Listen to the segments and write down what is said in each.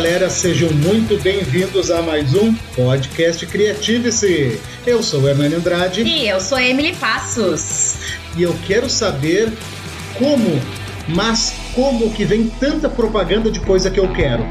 galera, sejam muito bem-vindos a mais um podcast Criative-se. Eu sou o Hernani Andrade. E eu sou a Emily Passos. E eu quero saber como, mas como que vem tanta propaganda de coisa que eu quero.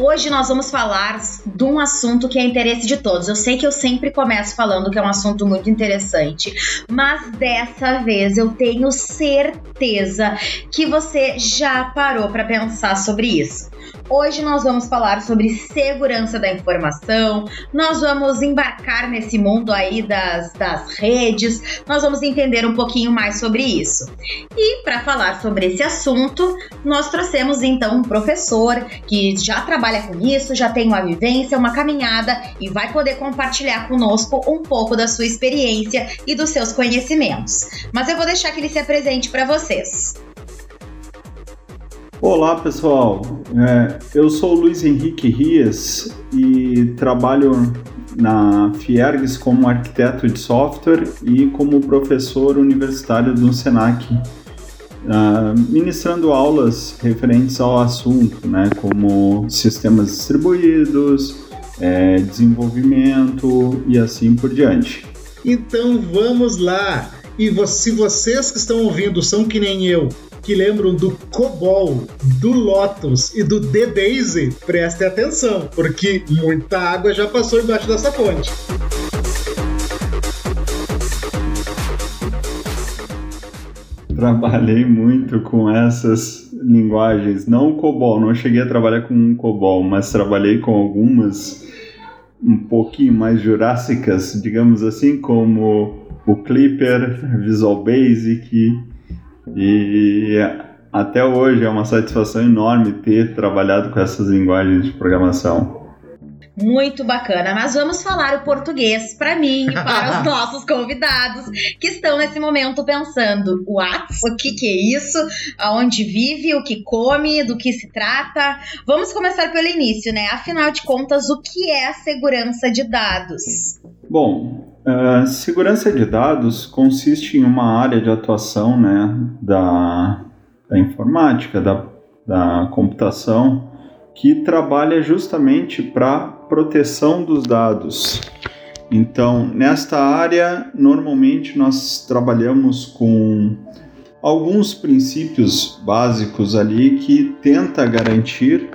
Hoje nós vamos falar de um assunto que é interesse de todos. Eu sei que eu sempre começo falando que é um assunto muito interessante, mas dessa vez eu tenho certeza que você já parou para pensar sobre isso. Hoje nós vamos falar sobre segurança da informação, nós vamos embarcar nesse mundo aí das, das redes, nós vamos entender um pouquinho mais sobre isso. E para falar sobre esse assunto, nós trouxemos então um professor que já trabalha com isso, já tem uma vivência, uma caminhada e vai poder compartilhar conosco um pouco da sua experiência e dos seus conhecimentos. Mas eu vou deixar que ele se apresente para vocês. Olá pessoal, é, eu sou Luiz Henrique Rias e trabalho na Fiergs como arquiteto de software e como professor universitário do Senac, uh, ministrando aulas referentes ao assunto, né, como sistemas distribuídos, é, desenvolvimento e assim por diante. Então vamos lá! E se vocês que estão ouvindo são que nem eu, que lembram do COBOL, do Lotus e do D-Daisy, prestem atenção, porque muita água já passou embaixo dessa ponte. Trabalhei muito com essas linguagens, não COBOL, não cheguei a trabalhar com um COBOL, mas trabalhei com algumas um pouquinho mais jurássicas, digamos assim, como o Clipper, Visual Basic e até hoje é uma satisfação enorme ter trabalhado com essas linguagens de programação. Muito bacana, mas vamos falar o português para mim e para os nossos convidados que estão nesse momento pensando: what? O que, que é isso? Aonde vive? O que come? Do que se trata? Vamos começar pelo início, né? Afinal de contas, o que é a segurança de dados? Bom, Uh, segurança de dados consiste em uma área de atuação né, da, da informática, da, da computação, que trabalha justamente para proteção dos dados. Então, nesta área, normalmente nós trabalhamos com alguns princípios básicos ali que tenta garantir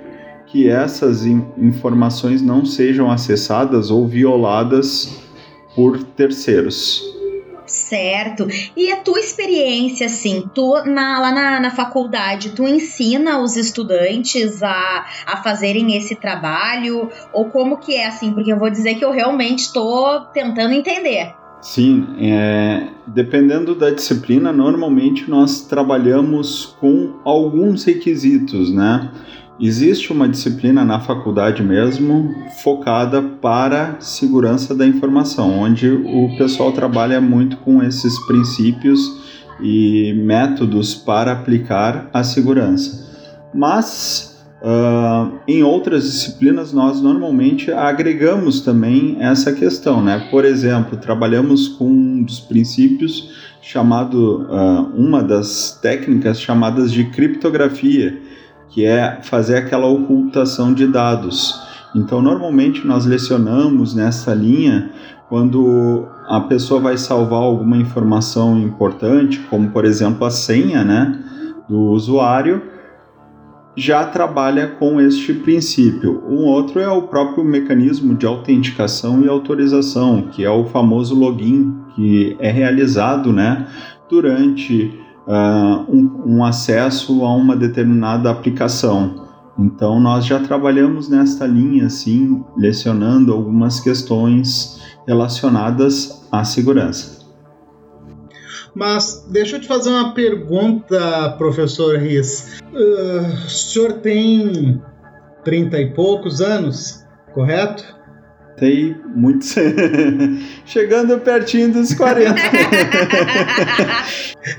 que essas informações não sejam acessadas ou violadas por terceiros. Certo. E a tua experiência, assim, tu na, lá na, na faculdade, tu ensina os estudantes a, a fazerem esse trabalho? Ou como que é, assim? Porque eu vou dizer que eu realmente estou tentando entender. Sim, é, dependendo da disciplina, normalmente nós trabalhamos com alguns requisitos, né? Existe uma disciplina na faculdade mesmo focada para segurança da informação, onde o pessoal trabalha muito com esses princípios e métodos para aplicar a segurança. Mas uh, em outras disciplinas nós normalmente agregamos também essa questão, né? Por exemplo, trabalhamos com um dos princípios chamado, uh, uma das técnicas chamadas de criptografia que é fazer aquela ocultação de dados. Então, normalmente nós lecionamos nessa linha quando a pessoa vai salvar alguma informação importante, como por exemplo a senha, né, do usuário, já trabalha com este princípio. Um outro é o próprio mecanismo de autenticação e autorização, que é o famoso login, que é realizado, né, durante uh, um, um acesso a uma determinada aplicação. Então nós já trabalhamos nesta linha, assim, lecionando algumas questões relacionadas à segurança. Mas deixa eu te fazer uma pergunta, professor Riz. Uh, o senhor tem 30 e poucos anos, correto? Tem muitos. Chegando pertinho dos 40.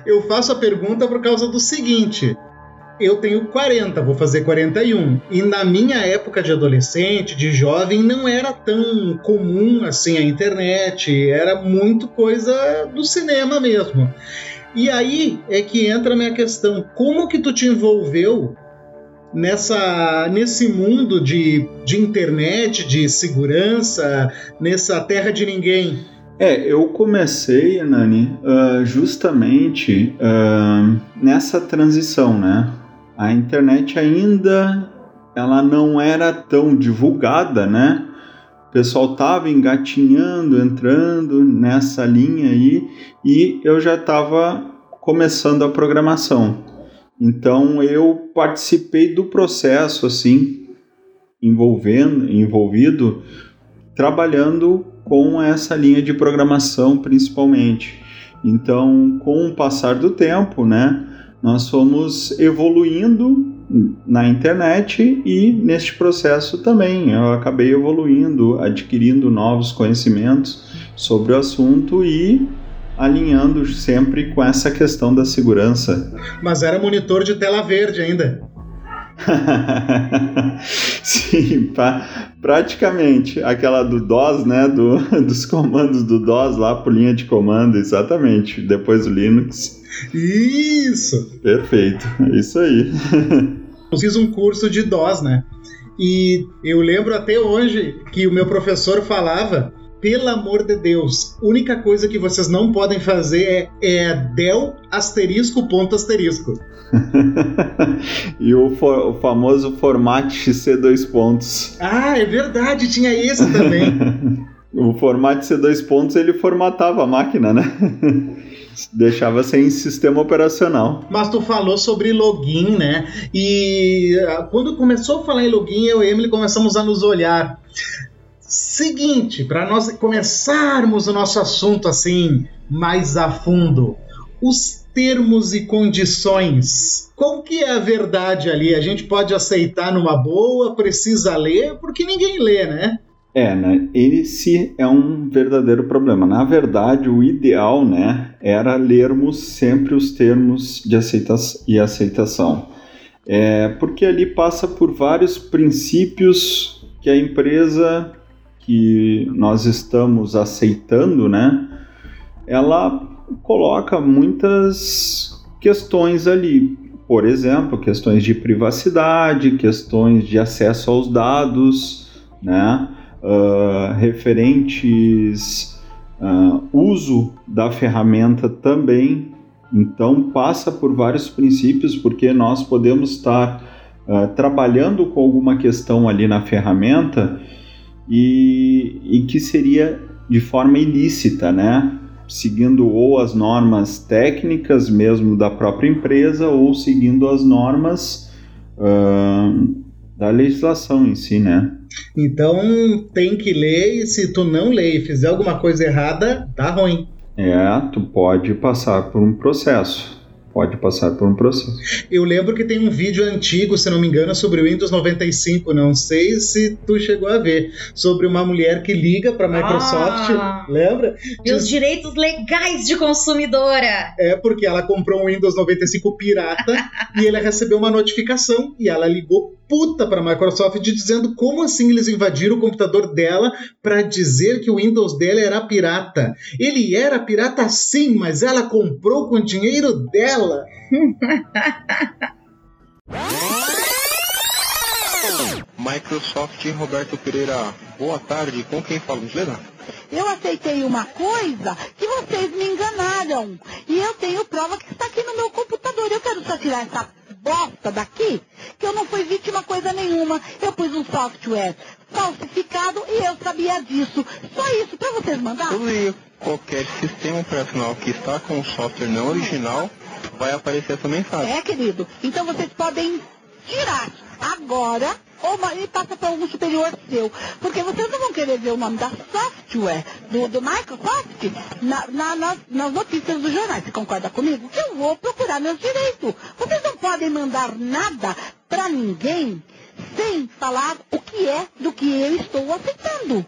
Eu faço a pergunta por causa do seguinte: eu tenho 40, vou fazer 41. E na minha época de adolescente, de jovem, não era tão comum assim a internet, era muito coisa do cinema mesmo. E aí é que entra a minha questão: como que tu te envolveu nessa nesse mundo de, de internet, de segurança, nessa terra de ninguém? É, eu comecei, Nani, uh, justamente uh, nessa transição, né? A internet ainda ela não era tão divulgada, né? O pessoal tava engatinhando, entrando nessa linha aí, e eu já estava começando a programação. Então eu participei do processo assim, envolvendo, envolvido, trabalhando com essa linha de programação principalmente. Então, com o passar do tempo, né, nós fomos evoluindo na internet e neste processo também eu acabei evoluindo, adquirindo novos conhecimentos sobre o assunto e alinhando sempre com essa questão da segurança. Mas era monitor de tela verde ainda. Sim, pra, praticamente aquela do DOS, né? Do, dos comandos do DOS lá por linha de comando, exatamente. Depois o Linux. Isso! Perfeito, isso aí. Eu fiz um curso de DOS, né? E eu lembro até hoje que o meu professor falava pelo amor de Deus, única coisa que vocês não podem fazer é, é del asterisco ponto asterisco. e o, for, o famoso format C2 pontos. Ah, é verdade, tinha esse também. o format C2 pontos ele formatava a máquina, né? Deixava sem sistema operacional. Mas tu falou sobre login, né? E ah, quando começou a falar em login, eu e Emily começamos a nos olhar. Seguinte, para nós começarmos o nosso assunto assim mais a fundo, os termos e condições. Qual que é a verdade ali? A gente pode aceitar numa boa, precisa ler, porque ninguém lê, né? É, né? Esse é um verdadeiro problema. Na verdade, o ideal, né, era lermos sempre os termos de aceitação e aceitação. É, porque ali passa por vários princípios que a empresa que nós estamos aceitando, né, ela coloca muitas questões ali. Por exemplo, questões de privacidade, questões de acesso aos dados, né, uh, referentes uh, uso da ferramenta também. Então passa por vários princípios, porque nós podemos estar uh, trabalhando com alguma questão ali na ferramenta e, e que seria de forma ilícita, né? Seguindo ou as normas técnicas mesmo da própria empresa ou seguindo as normas uh, da legislação em si, né? Então tem que ler e se tu não ler e fizer alguma coisa errada, dá ruim. É, tu pode passar por um processo pode passar por um processo. Eu lembro que tem um vídeo antigo, se não me engano, sobre o Windows 95, não sei se tu chegou a ver, sobre uma mulher que liga para a Microsoft, ah, lembra? E os direitos legais de consumidora. É, porque ela comprou um Windows 95 pirata e ela recebeu uma notificação e ela ligou puta para a Microsoft dizendo como assim eles invadiram o computador dela para dizer que o Windows dela era pirata. Ele era pirata sim, mas ela comprou com o dinheiro dela. Microsoft Roberto Pereira, boa tarde. Com quem falo, gentileza? Eu aceitei uma coisa que vocês me enganaram. E eu tenho prova que está aqui no meu computador. Eu quero só tirar essa bosta daqui, que eu não fui vítima coisa nenhuma. Eu pus um software falsificado e eu sabia disso. Só isso para vocês mandar. Tudo qualquer sistema operacional que está com o software não original vai aparecer essa mensagem. É, querido. Então vocês podem tirar agora ou e passa para algum superior seu. Porque vocês não vão querer ver o nome da software do, do Microsoft na, na, nas, nas notícias dos jornais. Você concorda comigo? Eu vou procurar meus direitos. Vocês não podem mandar nada para ninguém sem falar o que é do que eu estou aceitando.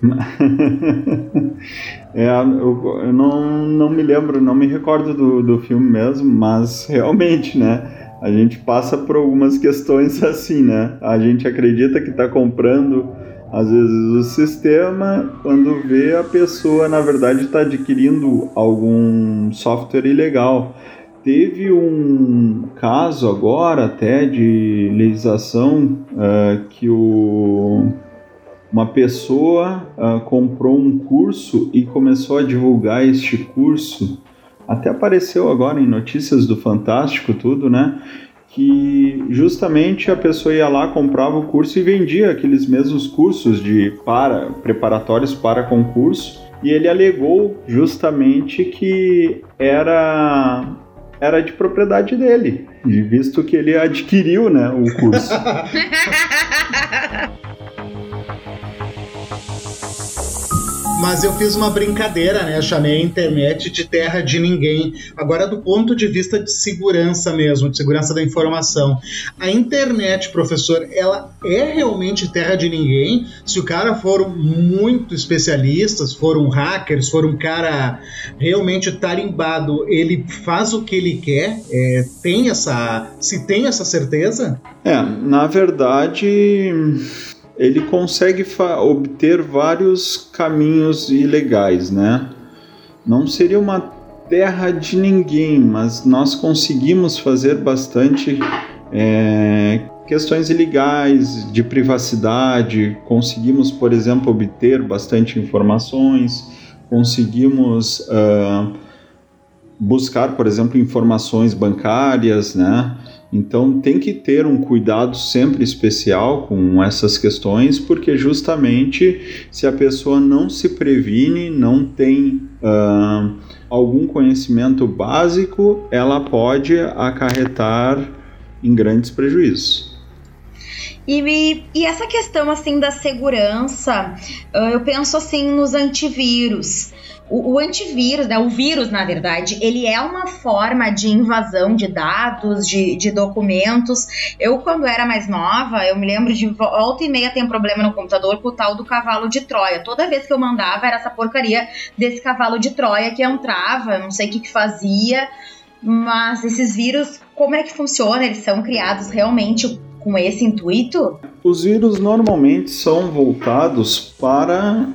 é, eu, eu, não, não me lembro, não me recordo do, do filme mesmo, mas realmente, né? A gente passa por algumas questões assim, né? A gente acredita que está comprando, às vezes, o sistema, quando vê a pessoa, na verdade, está adquirindo algum software ilegal. Teve um caso agora até de legislação uh, que o uma pessoa uh, comprou um curso e começou a divulgar este curso. Até apareceu agora em notícias do Fantástico, tudo, né? Que justamente a pessoa ia lá, comprava o curso e vendia aqueles mesmos cursos de para preparatórios para concurso. E ele alegou justamente que era era de propriedade dele, visto que ele adquiriu, né, o curso. Mas eu fiz uma brincadeira, né? Chamei a internet de terra de ninguém. Agora, do ponto de vista de segurança mesmo, de segurança da informação. A internet, professor, ela é realmente terra de ninguém? Se o cara for muito especialista, se for um hacker, se for um cara realmente tarimbado, ele faz o que ele quer? É, tem essa. Se tem essa certeza? É, na verdade ele consegue obter vários caminhos ilegais, né? Não seria uma terra de ninguém, mas nós conseguimos fazer bastante é, questões ilegais de privacidade, conseguimos, por exemplo, obter bastante informações, conseguimos uh, buscar, por exemplo, informações bancárias, né? Então tem que ter um cuidado sempre especial com essas questões, porque justamente se a pessoa não se previne, não tem uh, algum conhecimento básico, ela pode acarretar em grandes prejuízos. E, e, essa questão assim da segurança, eu penso assim nos antivírus. O, o, antivírus, né, o vírus, na verdade, ele é uma forma de invasão de dados, de, de documentos. Eu, quando era mais nova, eu me lembro de volta e meia tem um problema no computador com o tal do cavalo de Troia. Toda vez que eu mandava era essa porcaria desse cavalo de Troia que entrava, não sei o que, que fazia. Mas esses vírus, como é que funciona? Eles são criados realmente com esse intuito? Os vírus normalmente são voltados para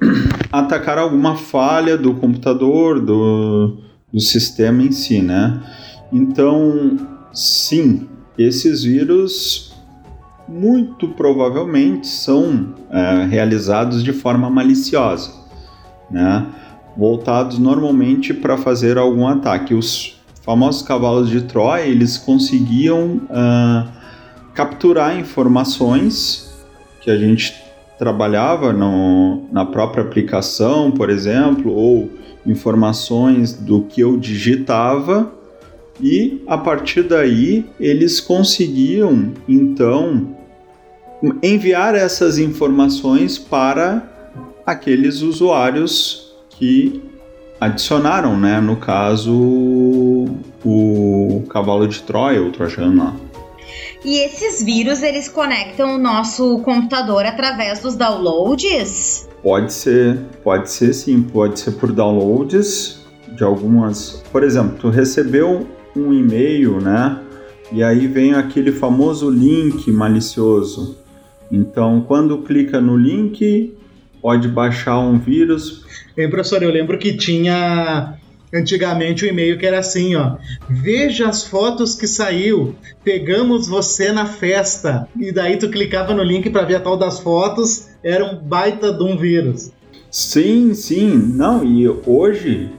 atacar alguma falha do computador, do, do sistema em si, né? Então, sim, esses vírus muito provavelmente são é, realizados de forma maliciosa, né? voltados normalmente para fazer algum ataque. Os famosos cavalos de Troia eles conseguiam uh, capturar informações que a gente trabalhava no, na própria aplicação, por exemplo, ou informações do que eu digitava, e a partir daí eles conseguiam então enviar essas informações para aqueles usuários que adicionaram, né? No caso, o cavalo de Troia, o Trojano lá. E esses vírus, eles conectam o nosso computador através dos downloads? Pode ser, pode ser sim, pode ser por downloads de algumas. Por exemplo, tu recebeu um e-mail, né? E aí vem aquele famoso link malicioso. Então, quando clica no link, pode baixar um vírus. Ei, professor, eu lembro que tinha Antigamente o e-mail que era assim, ó. Veja as fotos que saiu. Pegamos você na festa. E daí tu clicava no link para ver a tal das fotos. Era um baita de um vírus. Sim, sim. Não, e hoje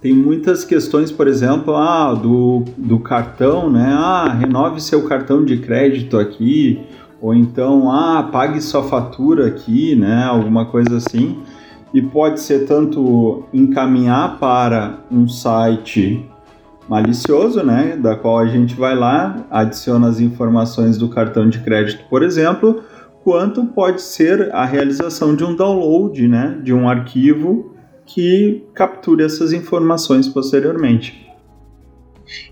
tem muitas questões, por exemplo, ah, do, do cartão, né? Ah, renove seu cartão de crédito aqui. Ou então, ah, pague sua fatura aqui, né? Alguma coisa assim e pode ser tanto encaminhar para um site malicioso, né, da qual a gente vai lá, adiciona as informações do cartão de crédito, por exemplo, quanto pode ser a realização de um download, né, de um arquivo que capture essas informações posteriormente.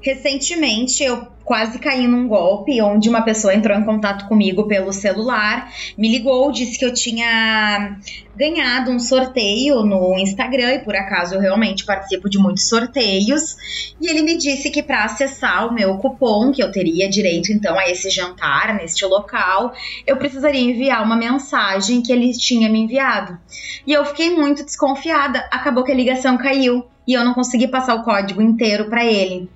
Recentemente eu quase caí num golpe onde uma pessoa entrou em contato comigo pelo celular, me ligou, disse que eu tinha ganhado um sorteio no Instagram e por acaso eu realmente participo de muitos sorteios. E ele me disse que para acessar o meu cupom, que eu teria direito então a esse jantar neste local, eu precisaria enviar uma mensagem que ele tinha me enviado. E eu fiquei muito desconfiada. Acabou que a ligação caiu e eu não consegui passar o código inteiro para ele.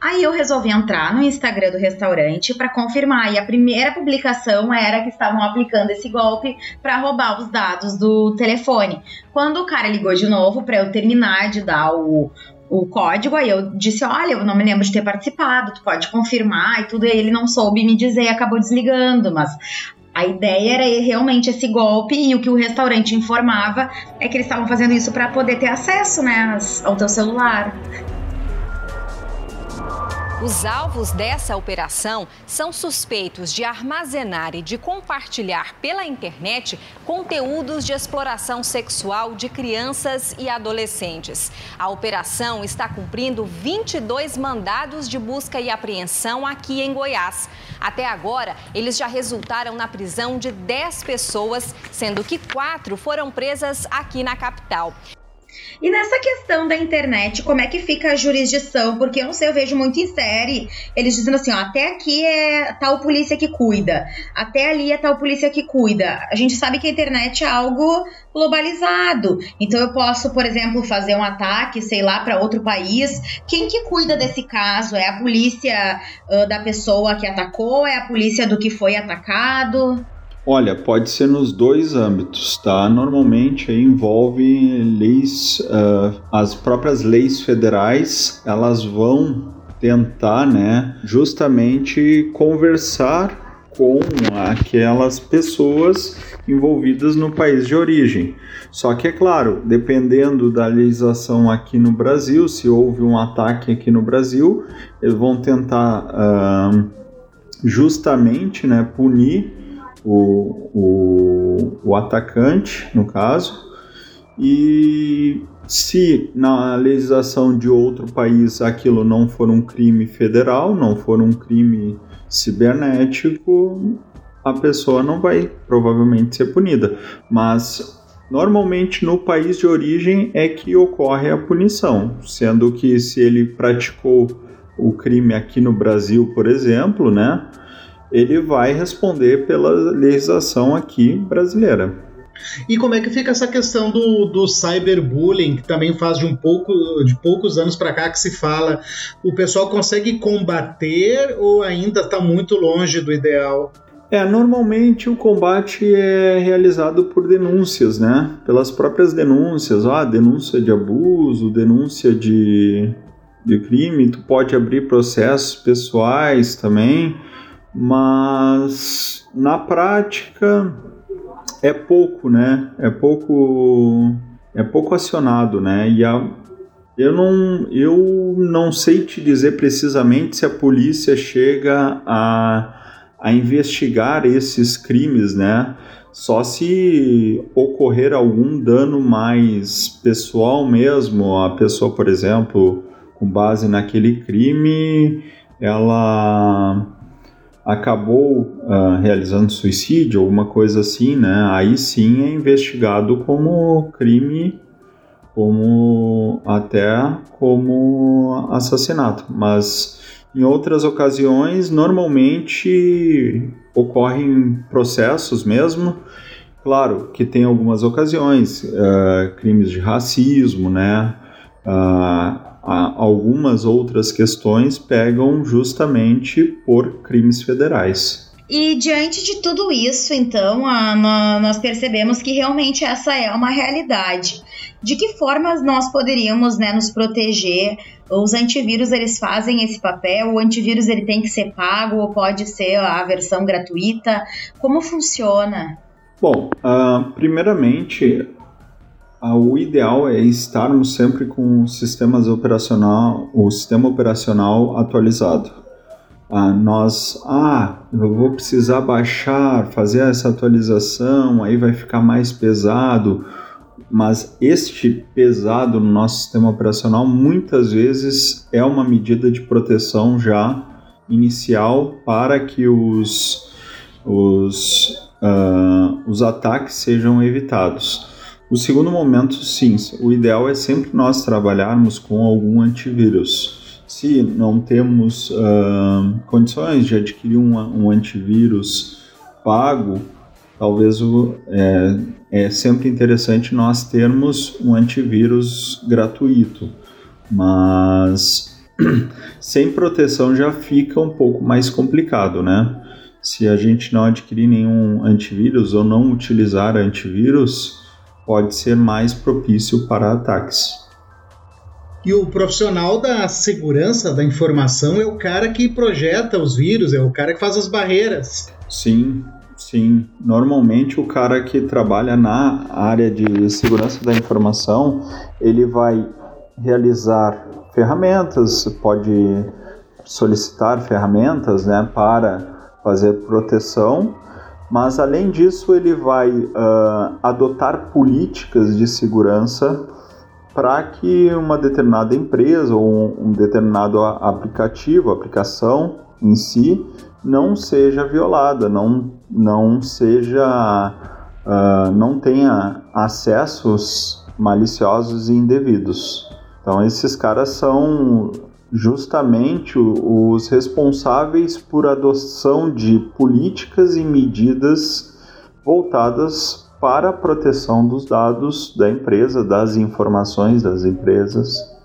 Aí eu resolvi entrar no Instagram do restaurante para confirmar e a primeira publicação era que estavam aplicando esse golpe para roubar os dados do telefone. Quando o cara ligou de novo para eu terminar de dar o, o código, aí eu disse: Olha, eu não me lembro de ter participado, tu pode confirmar e tudo. E ele não soube me dizer e acabou desligando, mas. A ideia era realmente esse golpe e o que o restaurante informava é que eles estavam fazendo isso para poder ter acesso, né, ao teu celular. Os alvos dessa operação são suspeitos de armazenar e de compartilhar pela internet conteúdos de exploração sexual de crianças e adolescentes. A operação está cumprindo 22 mandados de busca e apreensão aqui em Goiás. Até agora, eles já resultaram na prisão de 10 pessoas, sendo que quatro foram presas aqui na capital. E nessa questão da internet, como é que fica a jurisdição? Porque eu não sei, eu vejo muito em série, eles dizendo assim, ó, até aqui é tal polícia que cuida, até ali é tal polícia que cuida. A gente sabe que a internet é algo globalizado. Então eu posso, por exemplo, fazer um ataque, sei lá, para outro país. Quem que cuida desse caso? É a polícia uh, da pessoa que atacou? É a polícia do que foi atacado? Olha, pode ser nos dois âmbitos, tá? Normalmente envolve leis, uh, as próprias leis federais, elas vão tentar, né, justamente conversar com aquelas pessoas envolvidas no país de origem. Só que é claro, dependendo da legislação aqui no Brasil, se houve um ataque aqui no Brasil, eles vão tentar uh, justamente, né, punir o, o, o atacante, no caso, e se na legislação de outro país aquilo não for um crime federal, não for um crime cibernético, a pessoa não vai provavelmente ser punida. Mas normalmente no país de origem é que ocorre a punição, sendo que se ele praticou o crime aqui no Brasil, por exemplo, né? Ele vai responder pela legislação aqui brasileira. E como é que fica essa questão do, do cyberbullying, que também faz de um pouco de poucos anos para cá que se fala, o pessoal consegue combater ou ainda está muito longe do ideal? É, normalmente o combate é realizado por denúncias, né? Pelas próprias denúncias, ah, denúncia de abuso, denúncia de, de crime, tu pode abrir processos pessoais também mas na prática é pouco, né? É pouco, é pouco acionado, né? E a, eu não, eu não sei te dizer precisamente se a polícia chega a, a investigar esses crimes, né? Só se ocorrer algum dano mais pessoal mesmo, a pessoa, por exemplo, com base naquele crime, ela acabou uh, realizando suicídio, alguma coisa assim, né? Aí sim é investigado como crime, como até como assassinato. Mas em outras ocasiões, normalmente ocorrem processos mesmo. Claro que tem algumas ocasiões, uh, crimes de racismo, né? Uh, algumas outras questões pegam justamente por crimes federais. E diante de tudo isso, então, a, nós percebemos que realmente essa é uma realidade. De que formas nós poderíamos né, nos proteger? Os antivírus eles fazem esse papel? O antivírus ele tem que ser pago ou pode ser a versão gratuita? Como funciona? Bom, uh, primeiramente o ideal é estarmos sempre com sistemas operacional, o sistema operacional atualizado. Ah, nós, ah, eu vou precisar baixar, fazer essa atualização, aí vai ficar mais pesado. Mas este pesado no nosso sistema operacional muitas vezes é uma medida de proteção já inicial para que os, os, uh, os ataques sejam evitados. O segundo momento, sim, o ideal é sempre nós trabalharmos com algum antivírus. Se não temos uh, condições de adquirir um, um antivírus pago, talvez o, é, é sempre interessante nós termos um antivírus gratuito, mas sem proteção já fica um pouco mais complicado, né? Se a gente não adquirir nenhum antivírus ou não utilizar antivírus, pode ser mais propício para ataques. E o profissional da segurança da informação é o cara que projeta os vírus, é o cara que faz as barreiras. Sim, sim. Normalmente o cara que trabalha na área de segurança da informação, ele vai realizar ferramentas, pode solicitar ferramentas né, para fazer proteção mas além disso ele vai uh, adotar políticas de segurança para que uma determinada empresa ou um, determinado aplicativo, aplicação em si, não seja violada, não, não seja, uh, não tenha acessos maliciosos e indevidos. Então esses caras são justamente os responsáveis por adoção de políticas e medidas voltadas para a proteção dos dados da empresa, das informações das empresas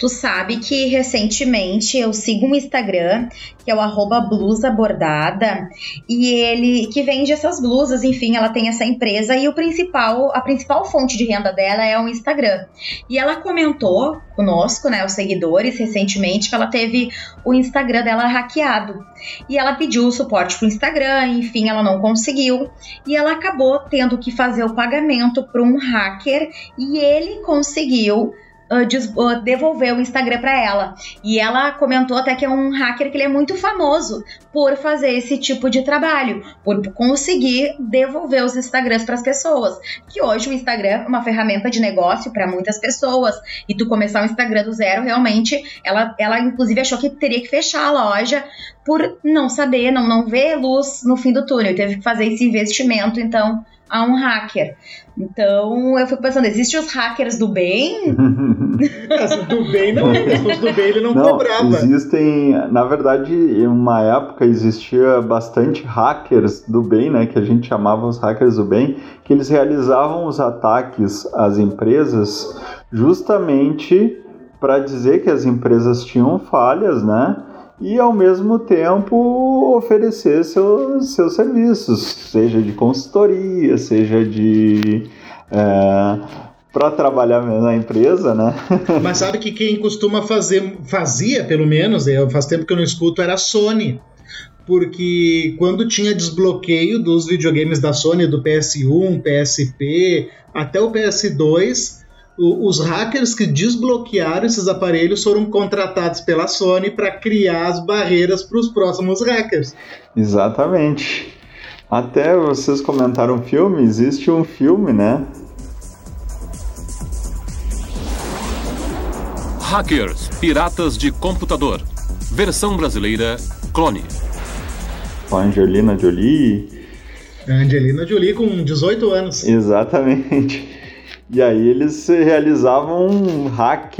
Tu sabe que recentemente eu sigo um Instagram que é o arroba blusa bordada e ele que vende essas blusas, enfim, ela tem essa empresa e o principal, a principal fonte de renda dela é o Instagram. E ela comentou conosco, né, os seguidores, recentemente que ela teve o Instagram dela hackeado. E ela pediu o suporte pro Instagram, enfim, ela não conseguiu e ela acabou tendo que fazer o pagamento para um hacker e ele conseguiu uh, devolver o Instagram para ela. E ela comentou até que é um hacker que ele é muito famoso por fazer esse tipo de trabalho, por conseguir devolver os Instagrams para as pessoas. Que hoje o Instagram é uma ferramenta de negócio para muitas pessoas. E tu começar um Instagram do zero, realmente, ela, ela inclusive achou que teria que fechar a loja por não saber, não, não ver luz no fim do túnel. Teve que fazer esse investimento, então, a um hacker. Então eu fico pensando, existem os hackers do bem? do bem não, do bem ele não, não cobrava. Existem, na verdade, em uma época existia bastante hackers do bem, né, que a gente chamava os hackers do bem, que eles realizavam os ataques às empresas justamente para dizer que as empresas tinham falhas, né? E ao mesmo tempo oferecer seus, seus serviços, seja de consultoria, seja de. É, para trabalhar na empresa, né? Mas sabe que quem costuma fazer, fazia pelo menos, faz tempo que eu não escuto, era a Sony. Porque quando tinha desbloqueio dos videogames da Sony, do PS1, PSP, até o PS2, os hackers que desbloquearam esses aparelhos foram contratados pela Sony para criar as barreiras para os próximos hackers. Exatamente. Até vocês comentaram filme, existe um filme, né? Hackers, Piratas de Computador. Versão brasileira, Clone. Com a Angelina Jolie. A Angelina Jolie com 18 anos. Exatamente. E aí eles realizavam hack,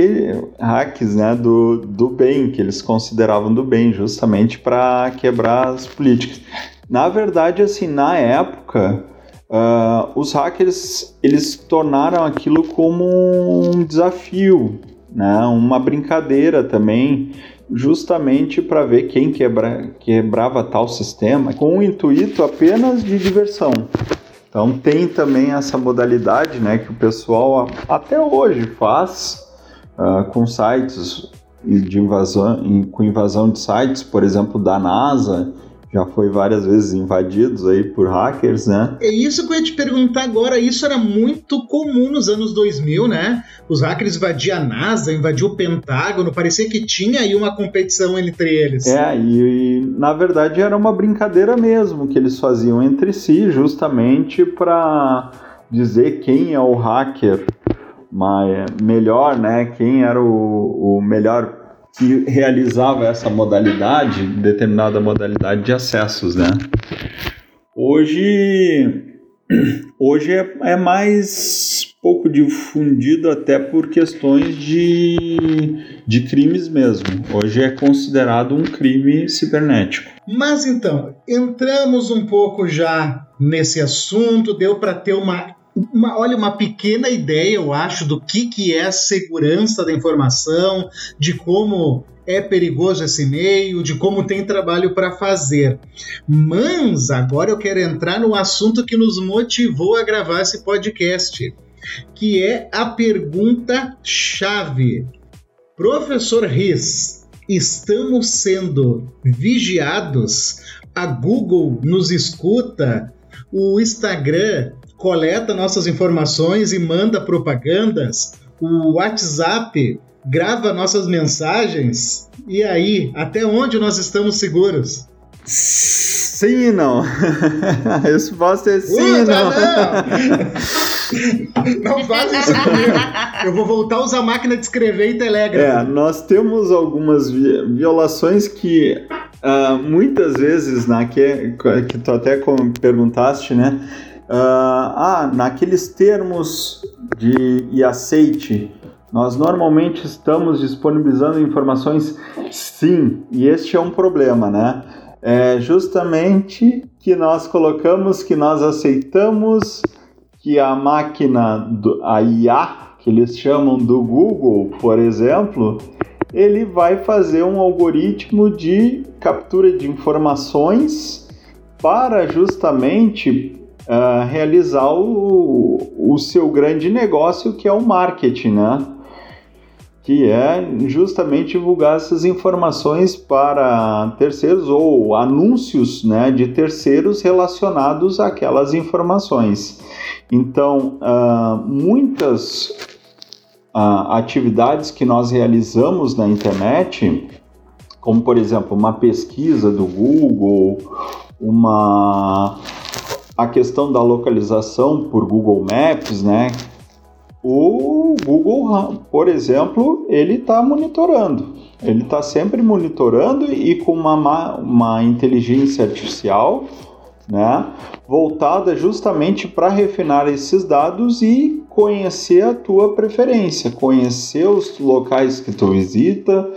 hacks né, do, do bem, que eles consideravam do bem, justamente para quebrar as políticas. Na verdade, assim, na época, uh, os hackers eles tornaram aquilo como um desafio, né, uma brincadeira também, justamente para ver quem quebra, quebrava tal sistema, com o intuito apenas de diversão. Então tem também essa modalidade, né, que o pessoal até hoje faz uh, com sites de invasão, com invasão de sites, por exemplo, da NASA já foi várias vezes invadidos aí por hackers, né? É isso que eu ia te perguntar agora. Isso era muito comum nos anos 2000, né? Os hackers invadiam a NASA, invadiam o Pentágono. Parecia que tinha aí uma competição entre eles. É, e, e na verdade era uma brincadeira mesmo que eles faziam entre si, justamente para dizer quem é o hacker mais, melhor, né? Quem era o, o melhor que realizava essa modalidade, determinada modalidade de acessos, né? Hoje, hoje é, é mais pouco difundido até por questões de, de crimes mesmo. Hoje é considerado um crime cibernético. Mas então, entramos um pouco já nesse assunto, deu para ter uma uma, olha, uma pequena ideia, eu acho, do que, que é a segurança da informação, de como é perigoso esse meio, de como tem trabalho para fazer. Mas agora eu quero entrar no assunto que nos motivou a gravar esse podcast, que é a pergunta chave. Professor Riz, estamos sendo vigiados? A Google nos escuta? O Instagram coleta nossas informações e manda propagandas? O WhatsApp grava nossas mensagens? E aí, até onde nós estamos seguros? Sim e não. A resposta é sim e não. Não, não faz isso comigo. Eu vou voltar a usar a máquina de escrever e telégrafo. É, nós temos algumas violações que uh, muitas vezes, né, que, que tu até perguntaste, né? Uh, ah, naqueles termos de e aceite nós normalmente estamos disponibilizando informações sim, e este é um problema, né? É justamente que nós colocamos, que nós aceitamos que a máquina, do, a IA, que eles chamam do Google, por exemplo, ele vai fazer um algoritmo de captura de informações para justamente uh, realizar o, o seu grande negócio, que é o marketing, né? que é justamente divulgar essas informações para terceiros ou anúncios né, de terceiros relacionados àquelas informações. Então, uh, muitas uh, atividades que nós realizamos na internet, como por exemplo uma pesquisa do Google, uma a questão da localização por Google Maps, né, o Google, por exemplo, ele está monitorando. Ele está sempre monitorando e com uma, uma inteligência artificial né, voltada justamente para refinar esses dados e conhecer a tua preferência, conhecer os locais que tu visita,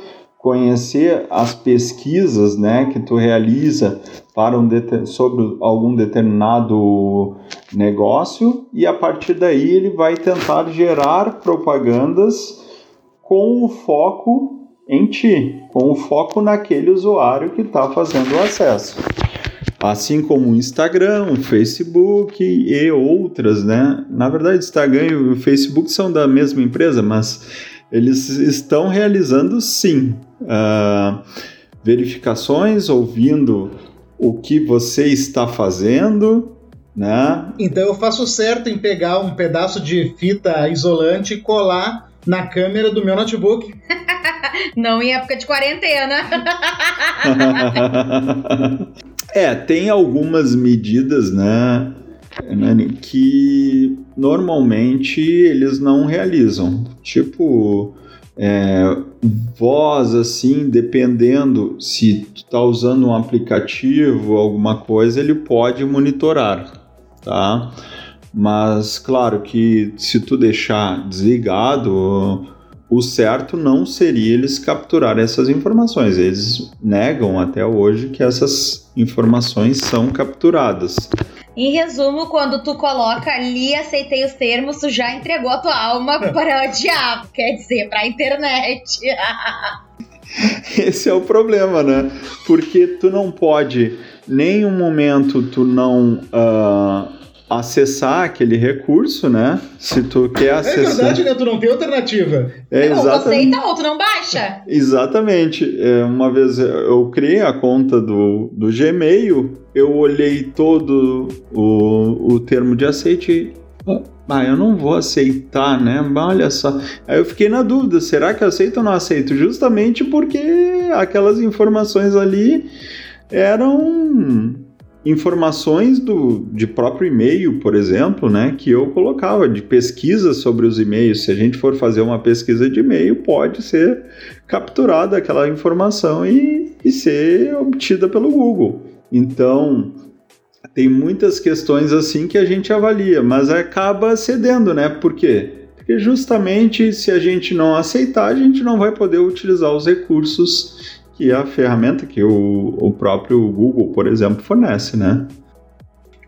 conhecer as pesquisas né, que tu realiza para um sobre algum determinado negócio e a partir daí ele vai tentar gerar propagandas com o foco em ti, com o foco naquele usuário que está fazendo o acesso. Assim como o Instagram, o Facebook e outras, né? Na verdade, Instagram e o Facebook são da mesma empresa, mas eles estão realizando sim uh, verificações, ouvindo o que você está fazendo, né? Então eu faço certo em pegar um pedaço de fita isolante e colar na câmera do meu notebook. Não em época de quarentena. é, tem algumas medidas, né, Nani, que normalmente eles não realizam. Tipo, é, voz assim, dependendo se tu tá usando um aplicativo, alguma coisa, ele pode monitorar, tá? Mas claro que se tu deixar desligado, o certo não seria eles capturar essas informações. Eles negam até hoje que essas informações são capturadas. Em resumo, quando tu coloca ali, aceitei os termos, tu já entregou a tua alma para o diabo, quer dizer, para a internet. Esse é o problema, né? Porque tu não pode, nenhum momento tu não uh, acessar aquele recurso, né? Se tu quer acessar. É verdade, né? Tu não tem alternativa. É, não, exatamente... então, ou tu não baixa. Exatamente. É, uma vez eu criei a conta do, do Gmail, eu olhei todo o, o termo de aceite ah, eu não vou aceitar, né? Olha só. Aí eu fiquei na dúvida, será que aceito ou não aceito? Justamente porque aquelas informações ali eram informações do, de próprio e-mail, por exemplo, né, que eu colocava de pesquisa sobre os e-mails. Se a gente for fazer uma pesquisa de e-mail, pode ser capturada aquela informação e, e ser obtida pelo Google. Então, tem muitas questões assim que a gente avalia, mas acaba cedendo, né? Por quê? Porque justamente se a gente não aceitar, a gente não vai poder utilizar os recursos que a ferramenta que o, o próprio Google, por exemplo, fornece, né?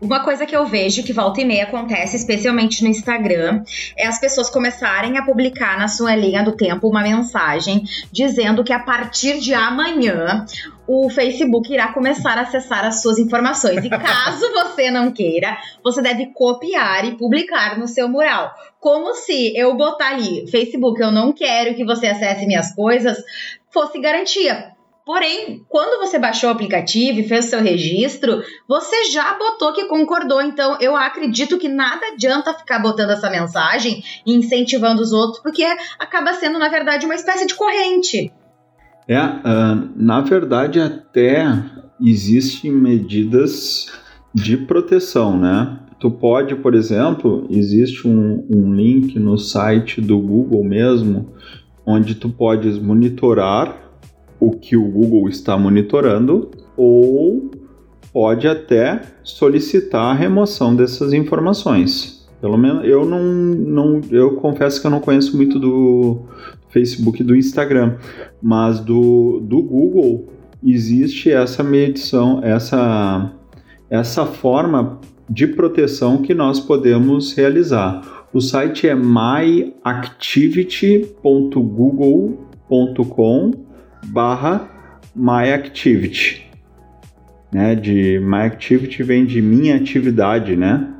Uma coisa que eu vejo que volta e meia acontece, especialmente no Instagram, é as pessoas começarem a publicar na sua linha do tempo uma mensagem dizendo que a partir de amanhã o Facebook irá começar a acessar as suas informações. E caso você não queira, você deve copiar e publicar no seu mural. Como se eu botar ali, Facebook, eu não quero que você acesse minhas coisas, fosse garantia. Porém, quando você baixou o aplicativo e fez o seu registro, você já botou que concordou. Então, eu acredito que nada adianta ficar botando essa mensagem e incentivando os outros, porque acaba sendo, na verdade, uma espécie de corrente. É, uh, na verdade, até existem medidas de proteção, né? Tu pode, por exemplo, existe um, um link no site do Google mesmo, onde tu podes monitorar o que o Google está monitorando ou pode até solicitar a remoção dessas informações. Pelo menos eu não, não eu confesso que eu não conheço muito do Facebook e do Instagram, mas do, do Google existe essa medição, essa, essa forma de proteção que nós podemos realizar. O site é myactivity.google.com barra myactivity. Né? De myactivity vem de minha atividade, né?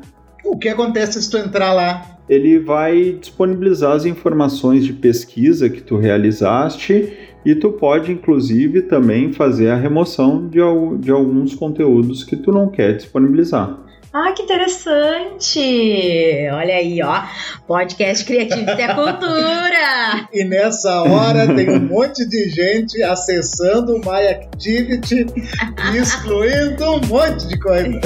O que acontece se tu entrar lá? Ele vai disponibilizar as informações de pesquisa que tu realizaste e tu pode inclusive também fazer a remoção de, de alguns conteúdos que tu não quer disponibilizar. Ah, que interessante! Olha aí, ó. Podcast Criativo é Cultura! e nessa hora tem um monte de gente acessando o My Activity e excluindo um monte de coisa.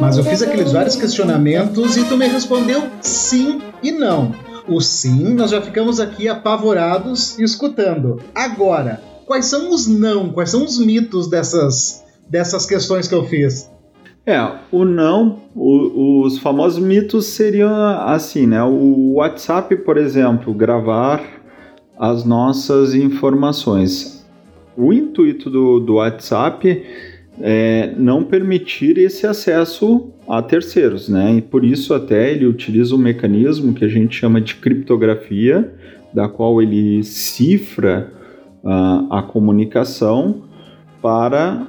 Mas eu fiz aqueles vários questionamentos e tu me respondeu sim e não o sim, nós já ficamos aqui apavorados e escutando. Agora, quais são os não? Quais são os mitos dessas, dessas questões que eu fiz? É, o não, o, os famosos mitos seriam assim, né? O WhatsApp, por exemplo, gravar as nossas informações. O intuito do, do WhatsApp é, não permitir esse acesso a terceiros, né? E por isso até ele utiliza um mecanismo que a gente chama de criptografia, da qual ele cifra uh, a comunicação para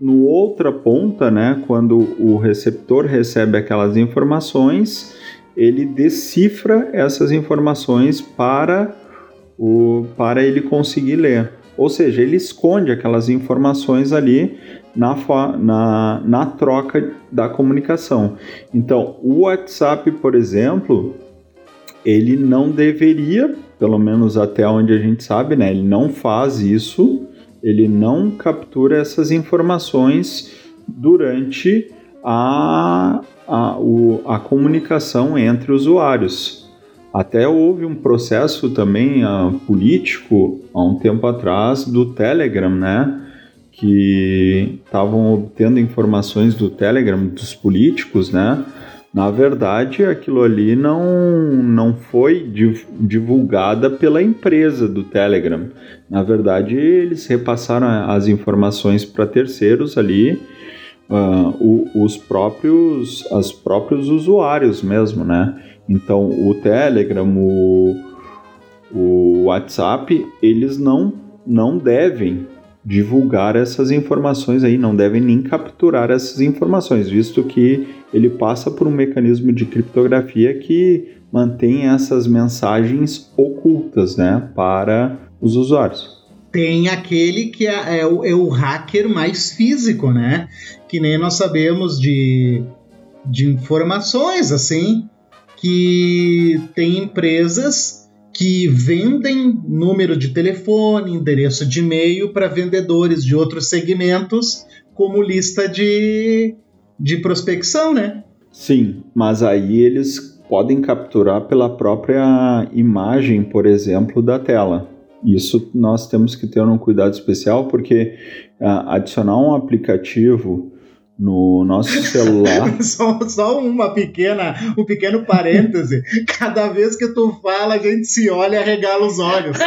no outra ponta, né? Quando o receptor recebe aquelas informações, ele decifra essas informações para o para ele conseguir ler. Ou seja, ele esconde aquelas informações ali na, na, na troca da comunicação. Então, o WhatsApp, por exemplo, ele não deveria, pelo menos até onde a gente sabe, né? Ele não faz isso, ele não captura essas informações durante a, a, o, a comunicação entre usuários. Até houve um processo também uh, político há um tempo atrás do Telegram, né? Que estavam obtendo informações do Telegram dos políticos, né? Na verdade, aquilo ali não, não foi divulgada pela empresa do Telegram. Na verdade, eles repassaram as informações para terceiros ali, uh, os próprios, os próprios usuários mesmo, né? Então, o Telegram, o, o WhatsApp, eles não, não devem divulgar essas informações aí, não devem nem capturar essas informações, visto que ele passa por um mecanismo de criptografia que mantém essas mensagens ocultas, né, para os usuários. Tem aquele que é, é, o, é o hacker mais físico, né? Que nem nós sabemos de, de informações, assim, que tem empresas que vendem número de telefone, endereço de e-mail para vendedores de outros segmentos como lista de, de prospecção, né? Sim, mas aí eles podem capturar pela própria imagem, por exemplo, da tela. Isso nós temos que ter um cuidado especial porque uh, adicionar um aplicativo no nosso celular. só, só uma pequena, um pequeno parêntese. Cada vez que tu fala, a gente se olha e arregala os olhos.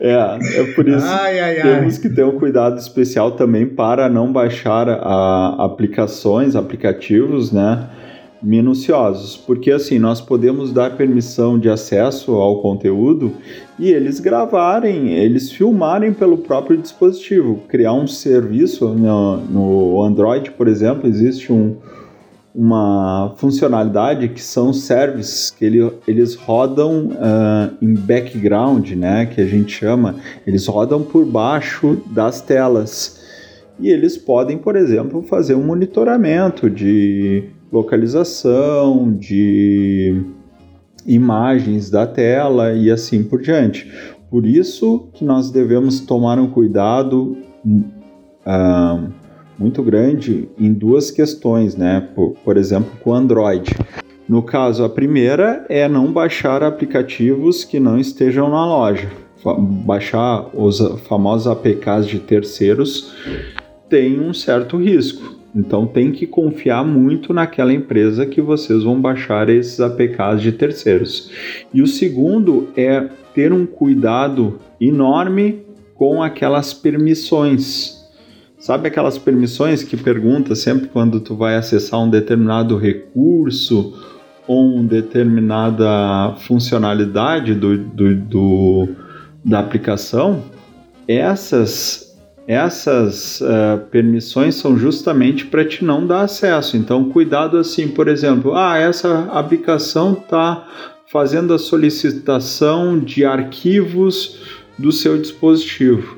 é, é por isso ai, ai, temos ai. que ter um cuidado especial também para não baixar a, aplicações, aplicativos, né? Minuciosos, porque assim nós podemos dar permissão de acesso ao conteúdo e eles gravarem, eles filmarem pelo próprio dispositivo, criar um serviço no, no Android, por exemplo, existe um, uma funcionalidade que são services que ele, eles rodam uh, em background, né, que a gente chama, eles rodam por baixo das telas. E eles podem, por exemplo, fazer um monitoramento de localização, de imagens da tela e assim por diante. Por isso que nós devemos tomar um cuidado uh, muito grande em duas questões, né? Por, por exemplo, com Android. No caso, a primeira é não baixar aplicativos que não estejam na loja. Baixar os famosos APKs de terceiros tem um certo risco. Então tem que confiar muito naquela empresa que vocês vão baixar esses APKs de terceiros. E o segundo é ter um cuidado enorme com aquelas permissões. Sabe aquelas permissões que pergunta sempre quando tu vai acessar um determinado recurso ou uma determinada funcionalidade do, do, do da aplicação? Essas essas uh, permissões são justamente para te não dar acesso. Então, cuidado assim, por exemplo, ah, essa aplicação está fazendo a solicitação de arquivos do seu dispositivo.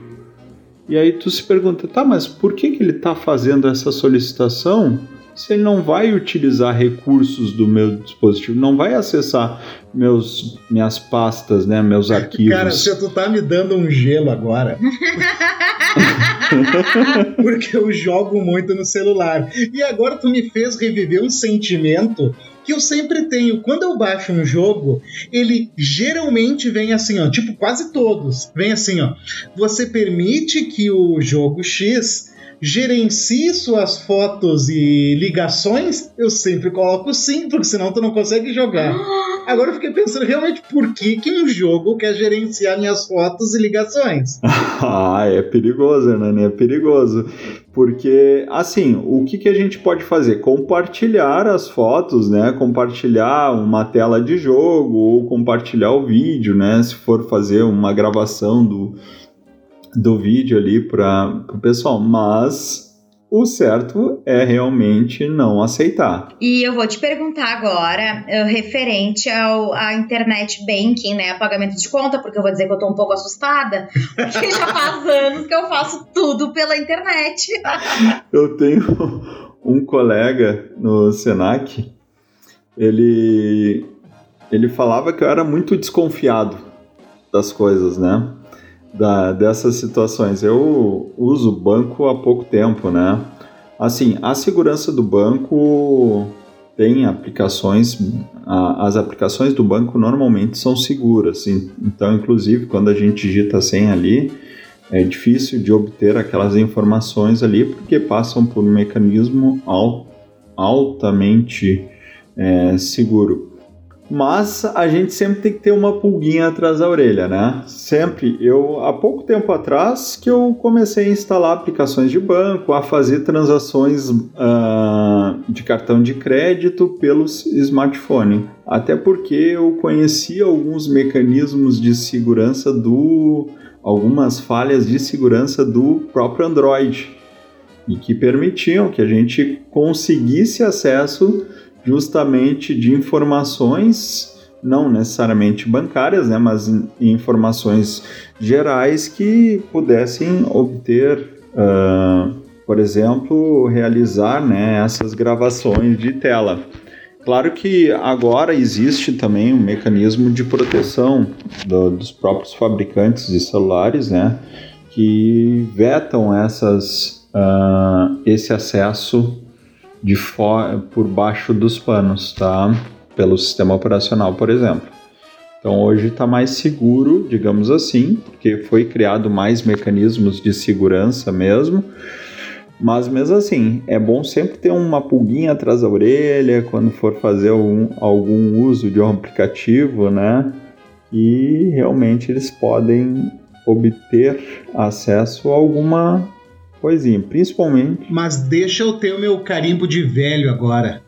E aí tu se pergunta, tá, mas por que, que ele está fazendo essa solicitação? Se ele não vai utilizar recursos do meu dispositivo, não vai acessar meus minhas pastas, né, meus arquivos. Cara, se tu tá me dando um gelo agora. porque eu jogo muito no celular. E agora tu me fez reviver um sentimento que eu sempre tenho. Quando eu baixo um jogo, ele geralmente vem assim, ó, tipo quase todos. Vem assim, ó. Você permite que o jogo X gerencie suas fotos e ligações, eu sempre coloco sim, porque senão tu não consegue jogar. Agora eu fiquei pensando realmente por que, que um jogo quer gerenciar minhas fotos e ligações. ah, é perigoso, né? É perigoso. Porque, assim, o que, que a gente pode fazer? Compartilhar as fotos, né? Compartilhar uma tela de jogo ou compartilhar o vídeo, né? Se for fazer uma gravação do, do vídeo ali para o pessoal, mas o certo é realmente não aceitar. E eu vou te perguntar agora, uh, referente ao a internet banking, né, pagamento de conta, porque eu vou dizer que eu tô um pouco assustada, porque já faz anos que eu faço tudo pela internet. eu tenho um colega no Senac, ele ele falava que eu era muito desconfiado das coisas, né? Da, dessas situações. Eu uso banco há pouco tempo, né? Assim, a segurança do banco tem aplicações, a, as aplicações do banco normalmente são seguras, então, inclusive, quando a gente digita a senha ali, é difícil de obter aquelas informações ali porque passam por um mecanismo alt, altamente é, seguro. Mas a gente sempre tem que ter uma pulguinha atrás da orelha, né? Sempre. Eu, há pouco tempo atrás, que eu comecei a instalar aplicações de banco, a fazer transações uh, de cartão de crédito pelo smartphone. Até porque eu conhecia alguns mecanismos de segurança do. algumas falhas de segurança do próprio Android. E que permitiam que a gente conseguisse acesso justamente de informações não necessariamente bancárias, né, mas informações gerais que pudessem obter, uh, por exemplo, realizar né, essas gravações de tela. Claro que agora existe também um mecanismo de proteção do, dos próprios fabricantes de celulares, né, que vetam essas, uh, esse acesso de por baixo dos panos, tá? Pelo sistema operacional, por exemplo. Então hoje está mais seguro, digamos assim, porque foi criado mais mecanismos de segurança mesmo. Mas mesmo assim, é bom sempre ter uma pulguinha atrás da orelha quando for fazer algum, algum uso de um aplicativo, né? E realmente eles podem obter acesso a alguma coisinha, principalmente. Mas deixa eu ter o meu carimbo de velho agora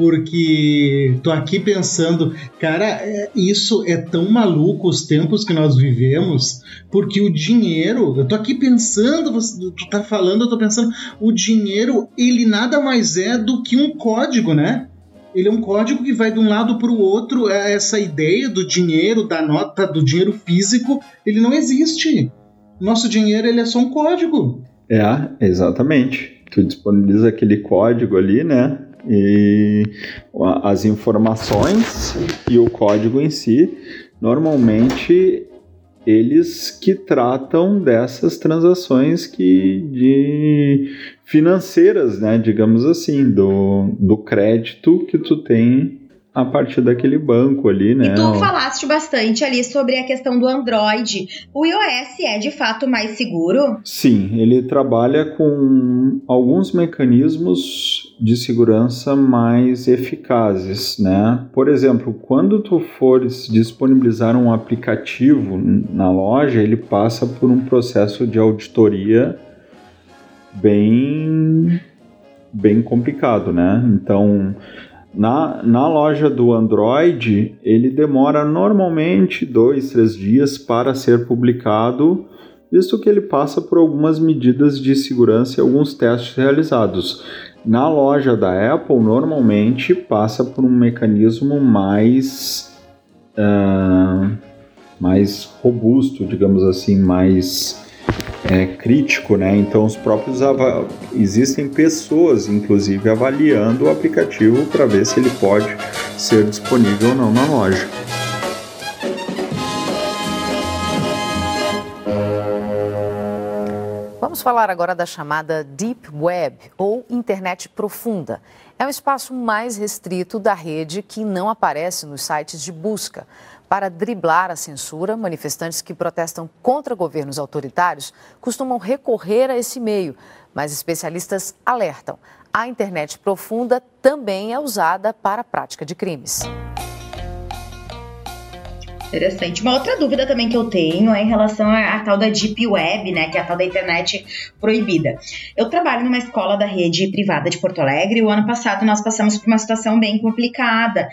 porque tô aqui pensando, cara, é, isso é tão maluco os tempos que nós vivemos, porque o dinheiro, eu tô aqui pensando, você, tu tá falando, eu tô pensando, o dinheiro, ele nada mais é do que um código, né? Ele é um código que vai de um lado para o outro. É essa ideia do dinheiro, da nota, do dinheiro físico, ele não existe. Nosso dinheiro ele é só um código. É, exatamente. Tu disponibiliza aquele código ali, né? e as informações e o código em si, normalmente eles que tratam dessas transações que de financeiras, né, digamos assim, do, do crédito que tu tem a partir daquele banco ali, né? E tu falaste bastante ali sobre a questão do Android. O iOS é de fato mais seguro? Sim, ele trabalha com alguns mecanismos de segurança mais eficazes, né? Por exemplo, quando tu fores disponibilizar um aplicativo na loja, ele passa por um processo de auditoria bem bem complicado, né? Então, na, na loja do Android, ele demora normalmente dois, três dias para ser publicado, visto que ele passa por algumas medidas de segurança e alguns testes realizados. Na loja da Apple, normalmente passa por um mecanismo mais, uh, mais robusto, digamos assim, mais é, crítico, né? Então os próprios existem pessoas, inclusive, avaliando o aplicativo para ver se ele pode ser disponível ou não na loja. Vamos falar agora da chamada Deep Web ou Internet Profunda. É um espaço mais restrito da rede que não aparece nos sites de busca. Para driblar a censura, manifestantes que protestam contra governos autoritários costumam recorrer a esse meio, mas especialistas alertam: a internet profunda também é usada para a prática de crimes. Interessante. Uma outra dúvida também que eu tenho é em relação à, tal da Deep Web, né, que é a tal da internet proibida. Eu trabalho numa escola da rede privada de Porto Alegre e o ano passado nós passamos por uma situação bem complicada,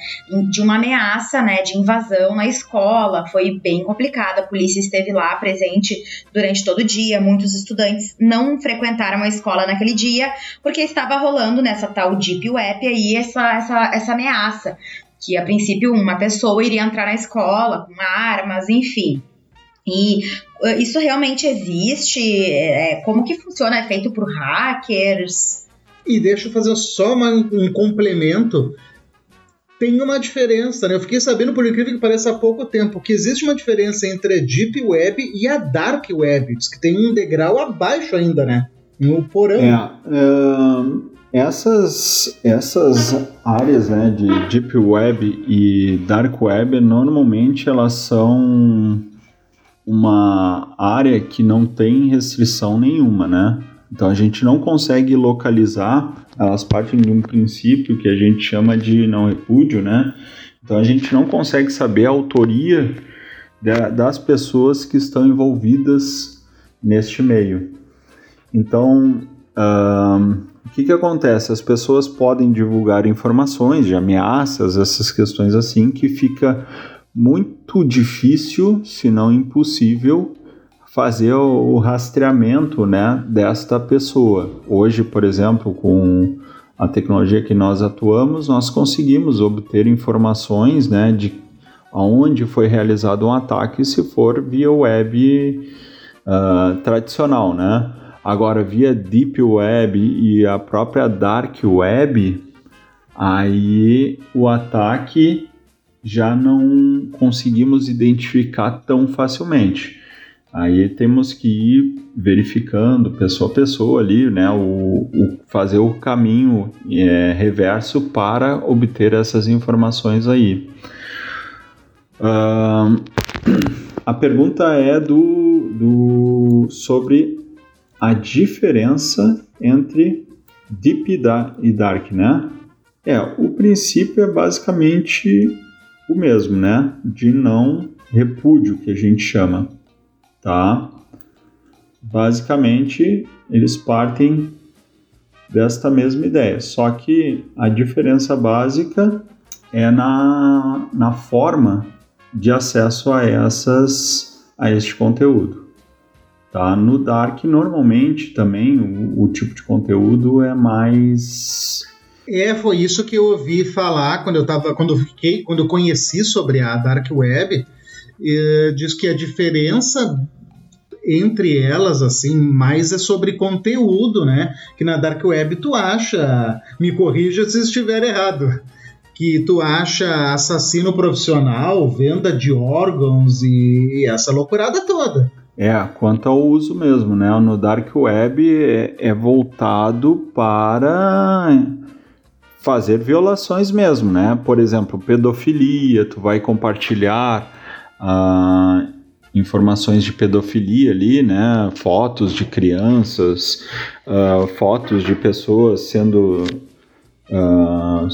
de uma ameaça, né, de invasão na escola. Foi bem complicada. A polícia esteve lá presente durante todo o dia. Muitos estudantes não frequentaram a escola naquele dia porque estava rolando nessa tal Deep Web aí essa, essa, essa ameaça que a princípio uma pessoa iria entrar na escola com armas, enfim. E uh, isso realmente existe? É, como que funciona? É feito por hackers? E deixa eu fazer só uma, um complemento. Tem uma diferença, né? Eu fiquei sabendo, por incrível que pareça, há pouco tempo, que existe uma diferença entre a Deep Web e a Dark Web. Diz que tem um degrau abaixo ainda, né? No porão. É, uh, essas, essas áreas né, de Deep Web e Dark Web, normalmente elas são uma área que não tem restrição nenhuma, né? Então a gente não consegue localizar, elas partem de um princípio que a gente chama de não repúdio, né? Então a gente não consegue saber a autoria das pessoas que estão envolvidas neste meio. Então, o que, que acontece? As pessoas podem divulgar informações de ameaças, essas questões assim, que fica muito difícil, se não impossível, fazer o rastreamento né, desta pessoa. Hoje, por exemplo, com a tecnologia que nós atuamos, nós conseguimos obter informações né, de onde foi realizado um ataque se for via web uh, tradicional, né? Agora, via Deep Web e a própria Dark Web, aí o ataque já não conseguimos identificar tão facilmente. Aí temos que ir verificando pessoa a pessoa ali, né, o, o fazer o caminho é, reverso para obter essas informações aí. Uh, a pergunta é do, do sobre a diferença entre Deep e Dark, né? É, o princípio é basicamente o mesmo, né? De não repúdio, que a gente chama, tá? Basicamente, eles partem desta mesma ideia, só que a diferença básica é na, na forma de acesso a essas a este conteúdo. Tá? No Dark, normalmente também o, o tipo de conteúdo é mais é, foi isso que eu ouvi falar quando eu tava, quando eu fiquei, quando eu conheci sobre a Dark Web. diz que a diferença entre elas, assim, mais é sobre conteúdo, né? Que na Dark Web tu acha, me corrija se estiver errado, que tu acha assassino profissional, venda de órgãos e, e essa loucurada toda. É, quanto ao uso mesmo, né? No Dark Web é, é voltado para fazer violações mesmo, né? Por exemplo, pedofilia, tu vai compartilhar ah, informações de pedofilia ali, né? Fotos de crianças, ah, fotos de pessoas sendo ah,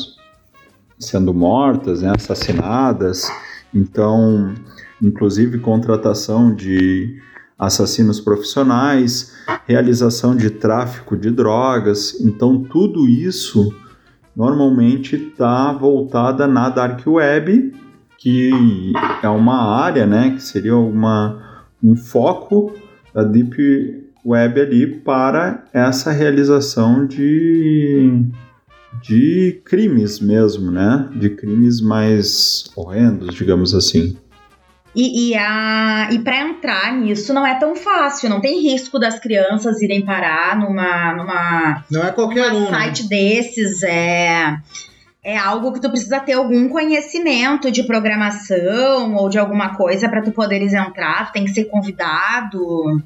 sendo mortas, né? assassinadas. Então, inclusive contratação de assassinos profissionais, realização de tráfico de drogas. Então, tudo isso normalmente está voltada na Dark Web, que é uma área, né, que seria uma, um foco da Deep Web ali para essa realização de, de crimes mesmo, né, de crimes mais horrendos, digamos assim. E, e, a, e para entrar nisso não é tão fácil, não tem risco das crianças irem parar numa. numa não é qualquer um. Né? site desses. É, é algo que tu precisa ter algum conhecimento de programação ou de alguma coisa para tu poderes entrar, tu tem que ser convidado.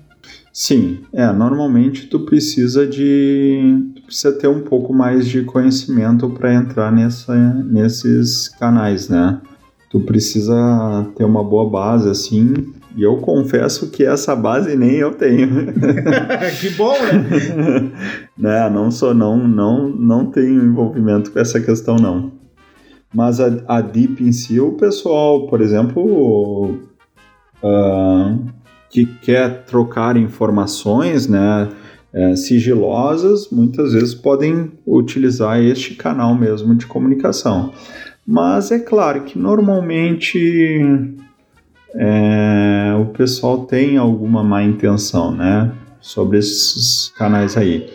Sim, é, normalmente tu precisa de tu precisa ter um pouco mais de conhecimento para entrar nessa, nesses canais, né? Tu precisa ter uma boa base assim. E eu confesso que essa base nem eu tenho. que bom, né? né? Não sou não não não tenho envolvimento com essa questão não. Mas a, a Deep em si, o pessoal, por exemplo, uh, que quer trocar informações, né? É, sigilosas, muitas vezes podem utilizar este canal mesmo de comunicação. Mas é claro que normalmente é, o pessoal tem alguma má intenção, né? Sobre esses canais aí.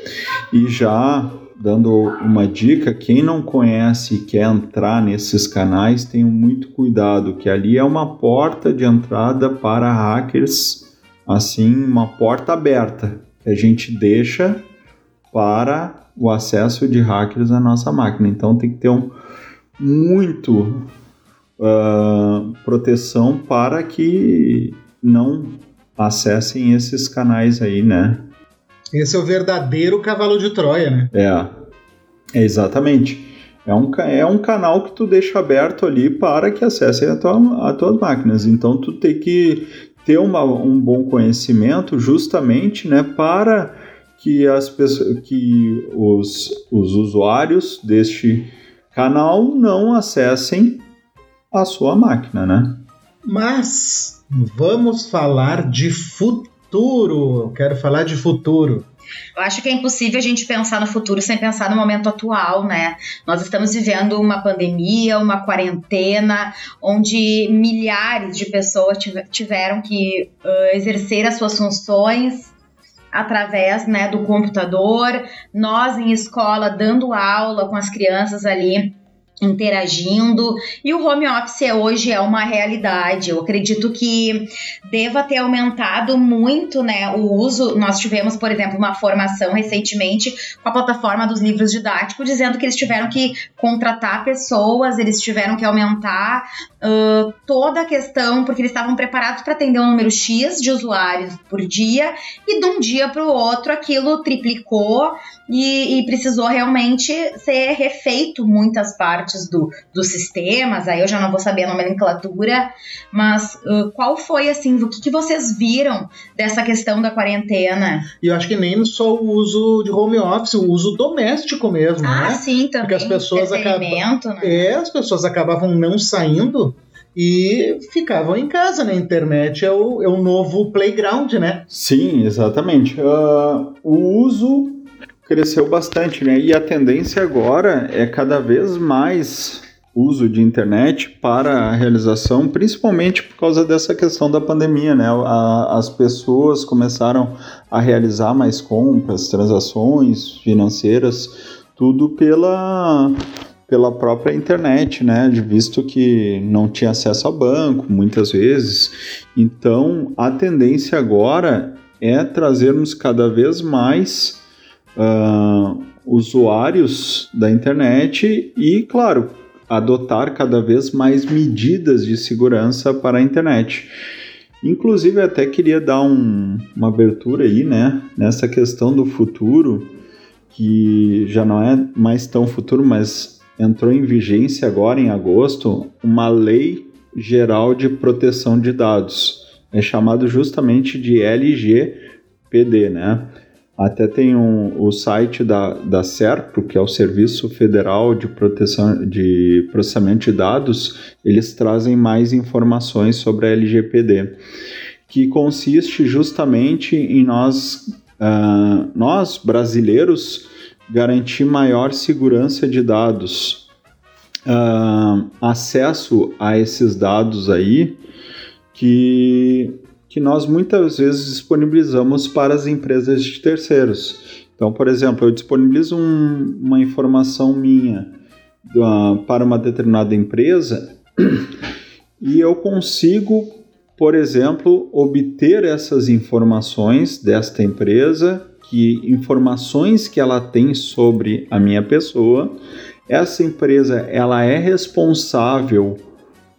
E já dando uma dica, quem não conhece e quer entrar nesses canais, tenham muito cuidado, que ali é uma porta de entrada para hackers, assim, uma porta aberta, que a gente deixa para o acesso de hackers à nossa máquina. Então tem que ter um, muito uh, proteção para que não acessem esses canais aí, né? Esse é o verdadeiro cavalo de Troia, né? É, é exatamente. É um, é um canal que tu deixa aberto ali para que acessem as tua, tuas máquinas. Então tu tem que ter uma, um bom conhecimento justamente né, para que, as pessoas, que os, os usuários deste canal não acessem a sua máquina, né? Mas vamos falar de futuro. Quero falar de futuro. Eu acho que é impossível a gente pensar no futuro sem pensar no momento atual, né? Nós estamos vivendo uma pandemia, uma quarentena, onde milhares de pessoas tiveram que uh, exercer as suas funções através né, do computador, nós em escola dando aula com as crianças ali interagindo e o home office hoje é uma realidade. Eu acredito que deva ter aumentado muito, né, o uso. Nós tivemos, por exemplo, uma formação recentemente com a plataforma dos livros didáticos dizendo que eles tiveram que contratar pessoas, eles tiveram que aumentar uh, toda a questão porque eles estavam preparados para atender um número X de usuários por dia e de um dia para o outro aquilo triplicou e, e, precisou realmente ser refeito muitas partes do, dos sistemas. Aí eu já não vou saber a nomenclatura, mas uh, qual foi assim, o que, que vocês viram dessa questão da quarentena? E eu acho que nem só o uso de home office, o uso doméstico mesmo, ah, né? sim, também. Porque as pessoas acabavam, né? é, as pessoas acabavam não saindo e ficavam em casa, né? A internet é o, é o novo playground, né? Sim, exatamente. Uh, o uso cresceu bastante, né? E a tendência agora é cada vez mais uso de internet para a realização, principalmente por causa dessa questão da pandemia, né? A, as pessoas começaram a realizar mais compras, transações financeiras, tudo pela pela própria internet, né? Visto que não tinha acesso a banco muitas vezes. Então, a tendência agora é trazermos cada vez mais uh, usuários da internet e, claro, adotar cada vez mais medidas de segurança para a internet. Inclusive, até queria dar um, uma abertura aí, né, nessa questão do futuro, que já não é mais tão futuro, mas entrou em vigência agora em agosto, uma lei geral de proteção de dados. É chamado justamente de LGPD, né? Até tem um, o site da, da SERPRO, que é o Serviço Federal de Proteção de Processamento de Dados, eles trazem mais informações sobre a LGPD, que consiste justamente em nós, uh, nós brasileiros, garantir maior segurança de dados, uh, acesso a esses dados aí, que que nós muitas vezes disponibilizamos para as empresas de terceiros. Então, por exemplo, eu disponibilizo um, uma informação minha uh, para uma determinada empresa e eu consigo, por exemplo, obter essas informações desta empresa, que informações que ela tem sobre a minha pessoa. Essa empresa ela é responsável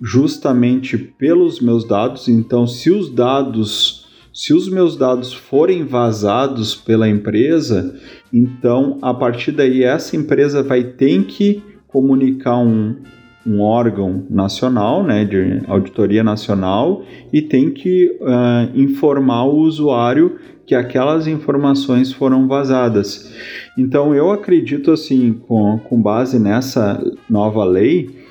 justamente pelos meus dados. Então, se os dados, se os meus dados forem vazados pela empresa, então a partir daí essa empresa vai ter que comunicar um, um órgão nacional, né, de auditoria nacional, e tem que uh, informar o usuário que aquelas informações foram vazadas. Então eu acredito assim, com, com base nessa nova lei,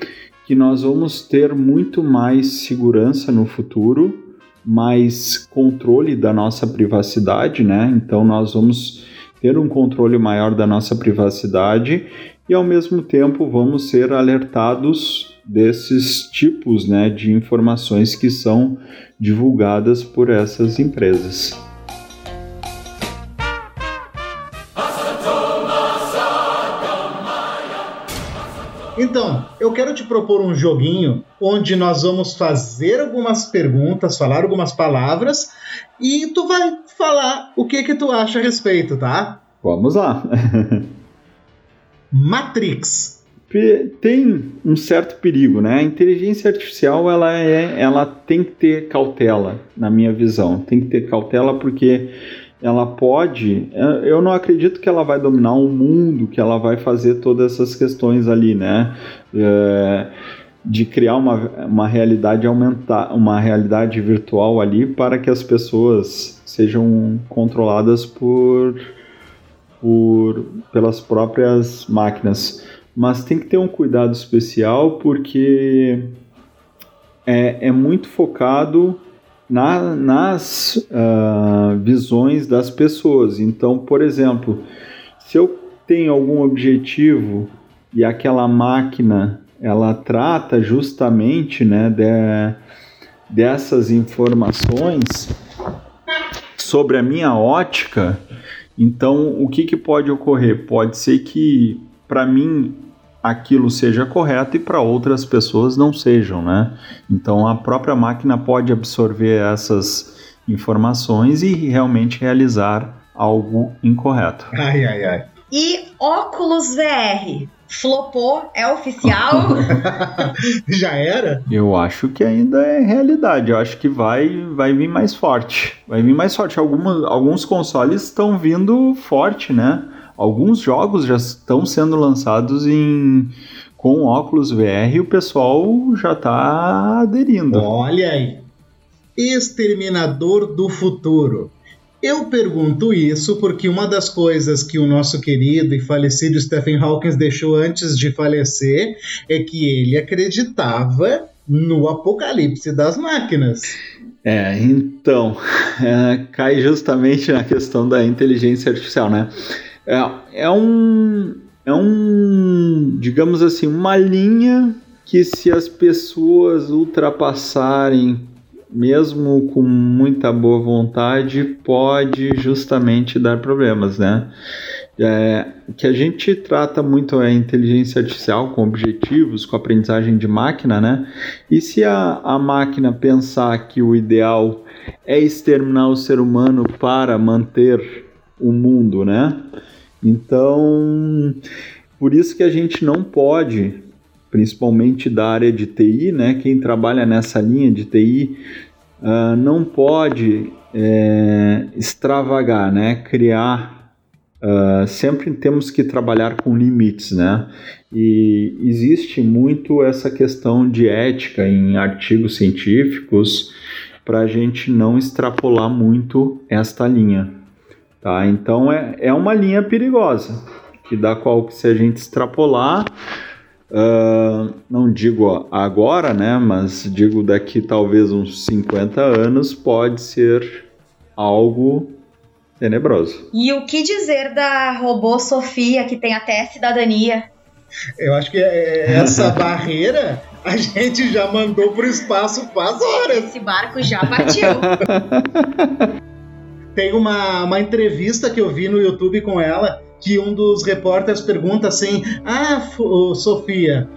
que nós vamos ter muito mais segurança no futuro, mais controle da nossa privacidade, né? Então nós vamos ter um controle maior da nossa privacidade e ao mesmo tempo vamos ser alertados desses tipos, né, de informações que são divulgadas por essas empresas. Então, eu quero te propor um joguinho onde nós vamos fazer algumas perguntas, falar algumas palavras e tu vai falar o que que tu acha a respeito, tá? Vamos lá. Matrix. Tem um certo perigo, né? A inteligência artificial ela é, ela tem que ter cautela, na minha visão. Tem que ter cautela porque ela pode. É, eu não acredito que ela vai dominar o mundo, que ela vai fazer todas essas questões ali, né? É, de criar uma, uma realidade aumentar, uma realidade virtual ali para que as pessoas sejam controladas por, por pelas próprias máquinas. Mas tem que ter um cuidado especial porque é, é muito focado na, nas uh, visões das pessoas. Então, por exemplo, se eu tenho algum objetivo e aquela máquina ela trata justamente né, de, dessas informações sobre a minha ótica, então o que, que pode ocorrer? Pode ser que para mim aquilo seja correto e para outras pessoas não sejam, né? Então a própria máquina pode absorver essas informações e realmente realizar algo incorreto. Ai, ai, ai. E óculos VR? Flopou? É oficial? Já era? Eu acho que ainda é realidade. Eu acho que vai, vai vir mais forte. Vai vir mais forte. Alguma, alguns consoles estão vindo forte, né? Alguns jogos já estão sendo lançados em com óculos VR e o pessoal já está aderindo. Olha aí. Exterminador do Futuro. Eu pergunto isso porque uma das coisas que o nosso querido e falecido Stephen Hawking deixou antes de falecer é que ele acreditava no apocalipse das máquinas. É, então, é, cai justamente na questão da inteligência artificial, né? É, é um, é um, digamos assim, uma linha que se as pessoas ultrapassarem mesmo com muita boa vontade, pode justamente dar problemas, né? É, que a gente trata muito a inteligência artificial com objetivos, com aprendizagem de máquina, né? E se a, a máquina pensar que o ideal é exterminar o ser humano para manter o mundo, né? Então, por isso que a gente não pode principalmente da área de TI, né? Quem trabalha nessa linha de TI uh, ah, não pode é, extravagar, né? Criar Uh, sempre temos que trabalhar com limites, né? E existe muito essa questão de ética em artigos científicos para a gente não extrapolar muito esta linha, tá? Então é, é uma linha perigosa que da qual se a gente extrapolar Uh, não digo agora, né, mas digo daqui talvez uns 50 anos, pode ser algo tenebroso. E o que dizer da robô Sofia, que tem até cidadania? Eu acho que é, é essa barreira a gente já mandou para o espaço faz horas. Esse barco já partiu. Tem uma, uma entrevista que eu vi no YouTube com ela que um dos repórteres pergunta assim: Ah, Sofia,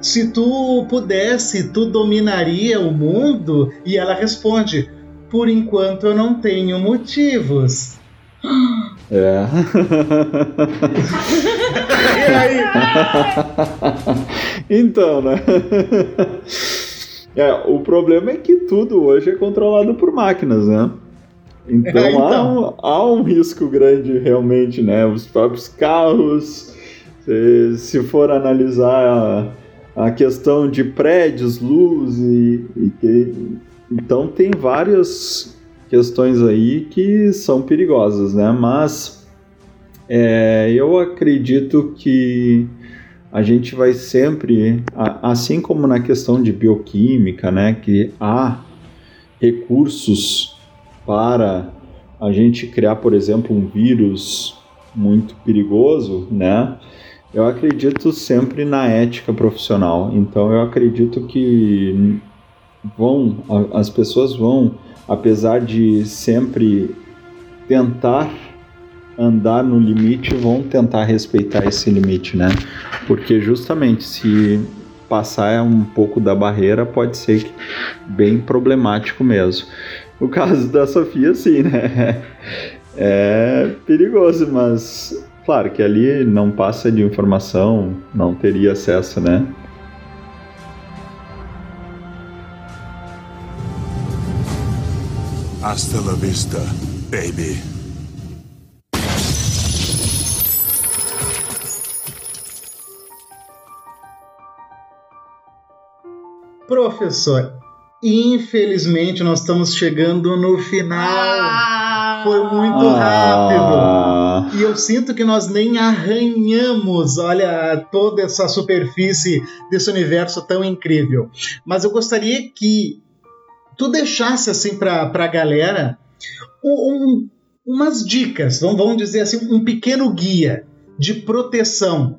se tu pudesse, tu dominaria o mundo? E ela responde: Por enquanto eu não tenho motivos. É. e aí? então, né? É, o problema é que tudo hoje é controlado por máquinas, né? Então, é, então. Há, um, há, um, risco grande realmente, né? Os próprios carros, se, se for analisar a, a, questão de prédios, luz e, e que, então tem várias questões aí que são perigosas, né? Mas é, eu acredito que a gente vai sempre, assim como na questão de bioquímica, né? Que há recursos para a gente criar, por exemplo, um vírus muito perigoso, né? Eu acredito sempre na ética profissional. Então eu acredito que vão as pessoas vão, apesar de sempre tentar andar no limite, vão tentar respeitar esse limite, né? Porque justamente se passar um pouco da barreira pode ser bem problemático mesmo. O caso da Sofia, sim, né? É perigoso, mas claro que ali não passa de informação, não teria acesso, né? Hasta la vista, baby. Professor, Infelizmente, nós estamos chegando no final. Ah, Foi muito ah, rápido. E eu sinto que nós nem arranhamos, olha, toda essa superfície desse universo tão incrível. Mas eu gostaria que tu deixasse assim para a galera um, umas dicas, vamos dizer assim, um pequeno guia de proteção.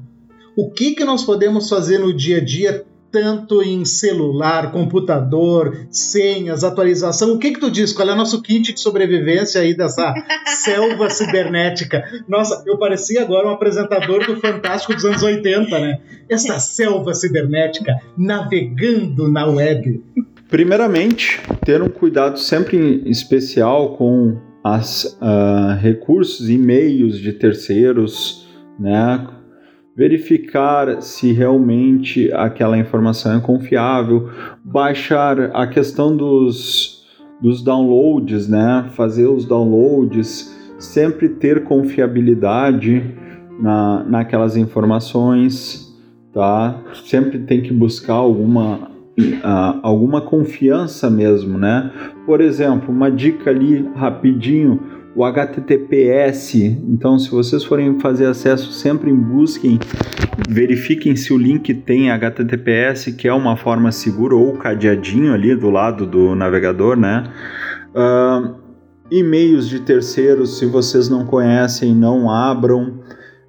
O que, que nós podemos fazer no dia a dia tanto em celular, computador, senhas, atualização. O que que tu diz? Qual é o nosso kit de sobrevivência aí dessa selva cibernética? Nossa, eu parecia agora um apresentador do Fantástico dos anos 80, né? Essa selva cibernética navegando na web. Primeiramente, ter um cuidado sempre especial com os uh, recursos e meios de terceiros, né? Verificar se realmente aquela informação é confiável, baixar a questão dos, dos downloads, né? fazer os downloads, sempre ter confiabilidade na, naquelas informações, tá? Sempre tem que buscar alguma alguma confiança mesmo, né? Por exemplo, uma dica ali rapidinho, o HTTPS. Então, se vocês forem fazer acesso, sempre busquem, verifiquem se o link tem HTTPS, que é uma forma segura, ou cadeadinho ali do lado do navegador, né? Uh, e-mails de terceiros, se vocês não conhecem, não abram.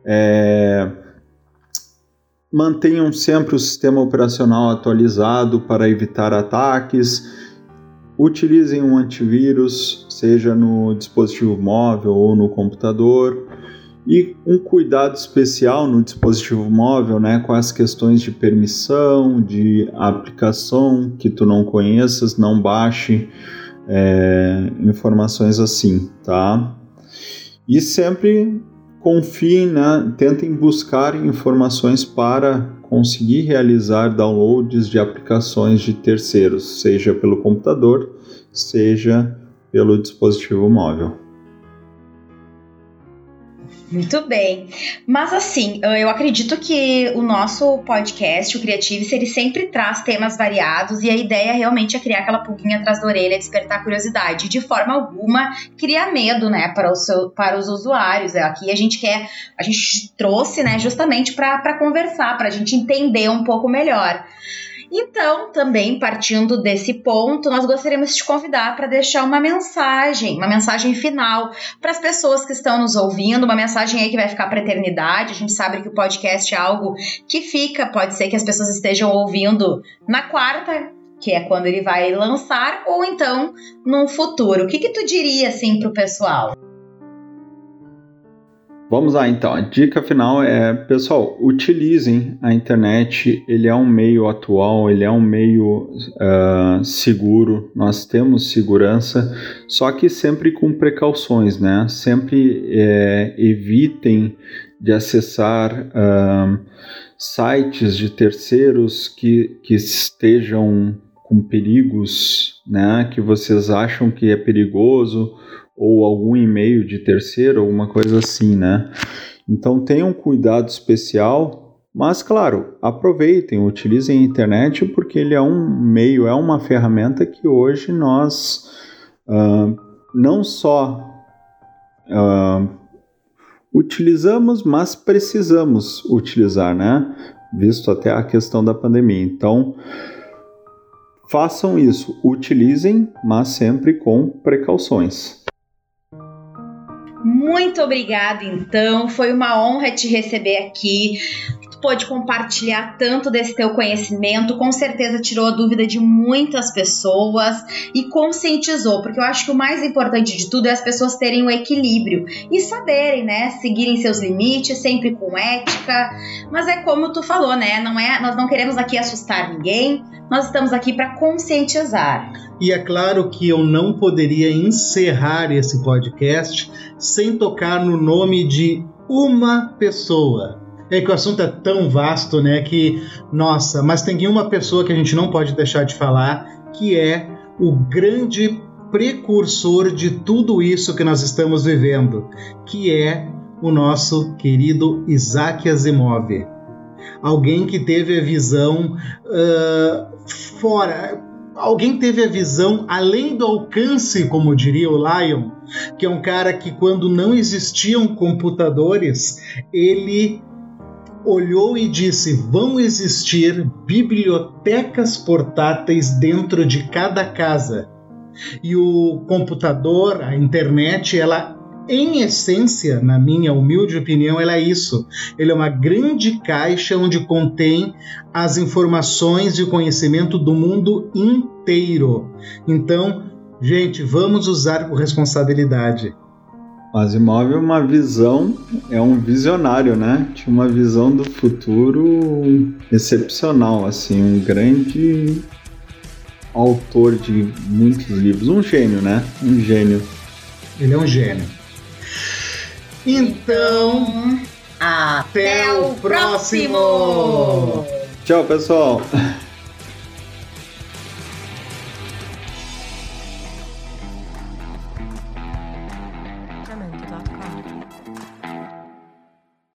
É Mantenham sempre o sistema operacional atualizado para evitar ataques. Utilizem um antivírus, seja no dispositivo móvel ou no computador. E um cuidado especial no dispositivo móvel, né, com as questões de permissão, de aplicação que tu não conheças, não baixe é, informações assim, tá? E sempre confiem, né, tentem buscar informações para conseguir realizar downloads de aplicações de terceiros, seja pelo computador, seja pelo dispositivo móvel. Muito bem. Mas assim, eu acredito que o nosso podcast, o Creative, ele sempre traz temas variados e a ideia realmente é criar aquela pulguinha atrás da orelha, despertar curiosidade. De forma alguma, criar medo, né, para, o seu, para os usuários. Aqui a gente quer, a gente trouxe, né, justamente para conversar, para a gente entender um pouco melhor. Então, também partindo desse ponto, nós gostaríamos de te convidar para deixar uma mensagem, uma mensagem final para as pessoas que estão nos ouvindo, uma mensagem aí que vai ficar para eternidade. A gente sabe que o podcast é algo que fica, pode ser que as pessoas estejam ouvindo na quarta, que é quando ele vai lançar, ou então no futuro. O que, que tu diria assim para o pessoal? Vamos lá então. A dica final é, pessoal, utilizem a internet. Ele é um meio atual, ele é um meio uh, seguro. Nós temos segurança, só que sempre com precauções, né? Sempre é, evitem de acessar uh, sites de terceiros que, que estejam com perigos, né? Que vocês acham que é perigoso ou algum e-mail de terceiro, alguma coisa assim, né? Então tenham cuidado especial, mas claro, aproveitem, utilizem a internet porque ele é um meio, é uma ferramenta que hoje nós uh, não só uh, utilizamos, mas precisamos utilizar, né? Visto até a questão da pandemia. Então, façam isso, utilizem, mas sempre com precauções. Muito obrigada, então. Foi uma honra te receber aqui. Tu pôde compartilhar tanto desse teu conhecimento, com certeza tirou a dúvida de muitas pessoas e conscientizou, porque eu acho que o mais importante de tudo é as pessoas terem o equilíbrio e saberem, né, seguirem seus limites, sempre com ética. Mas é como tu falou, né? Não é, nós não queremos aqui assustar ninguém, nós estamos aqui para conscientizar. E é claro que eu não poderia encerrar esse podcast sem tocar no nome de uma pessoa. É que o assunto é tão vasto, né? Que, nossa, mas tem uma pessoa que a gente não pode deixar de falar, que é o grande precursor de tudo isso que nós estamos vivendo, que é o nosso querido Isaac Asimov. Alguém que teve a visão uh, fora, alguém teve a visão além do alcance, como diria o Lion, que é um cara que, quando não existiam computadores, ele olhou e disse: vão existir bibliotecas portáteis dentro de cada casa. E o computador, a internet, ela em essência, na minha humilde opinião, ela é isso. Ele é uma grande caixa onde contém as informações e o conhecimento do mundo inteiro. Então, gente, vamos usar com responsabilidade. Asimov é uma visão, é um visionário, né? Tinha uma visão do futuro excepcional, assim, um grande autor de muitos livros, um gênio, né? Um gênio. Ele é um gênio. Então, até, até o próximo. próximo. Tchau, pessoal.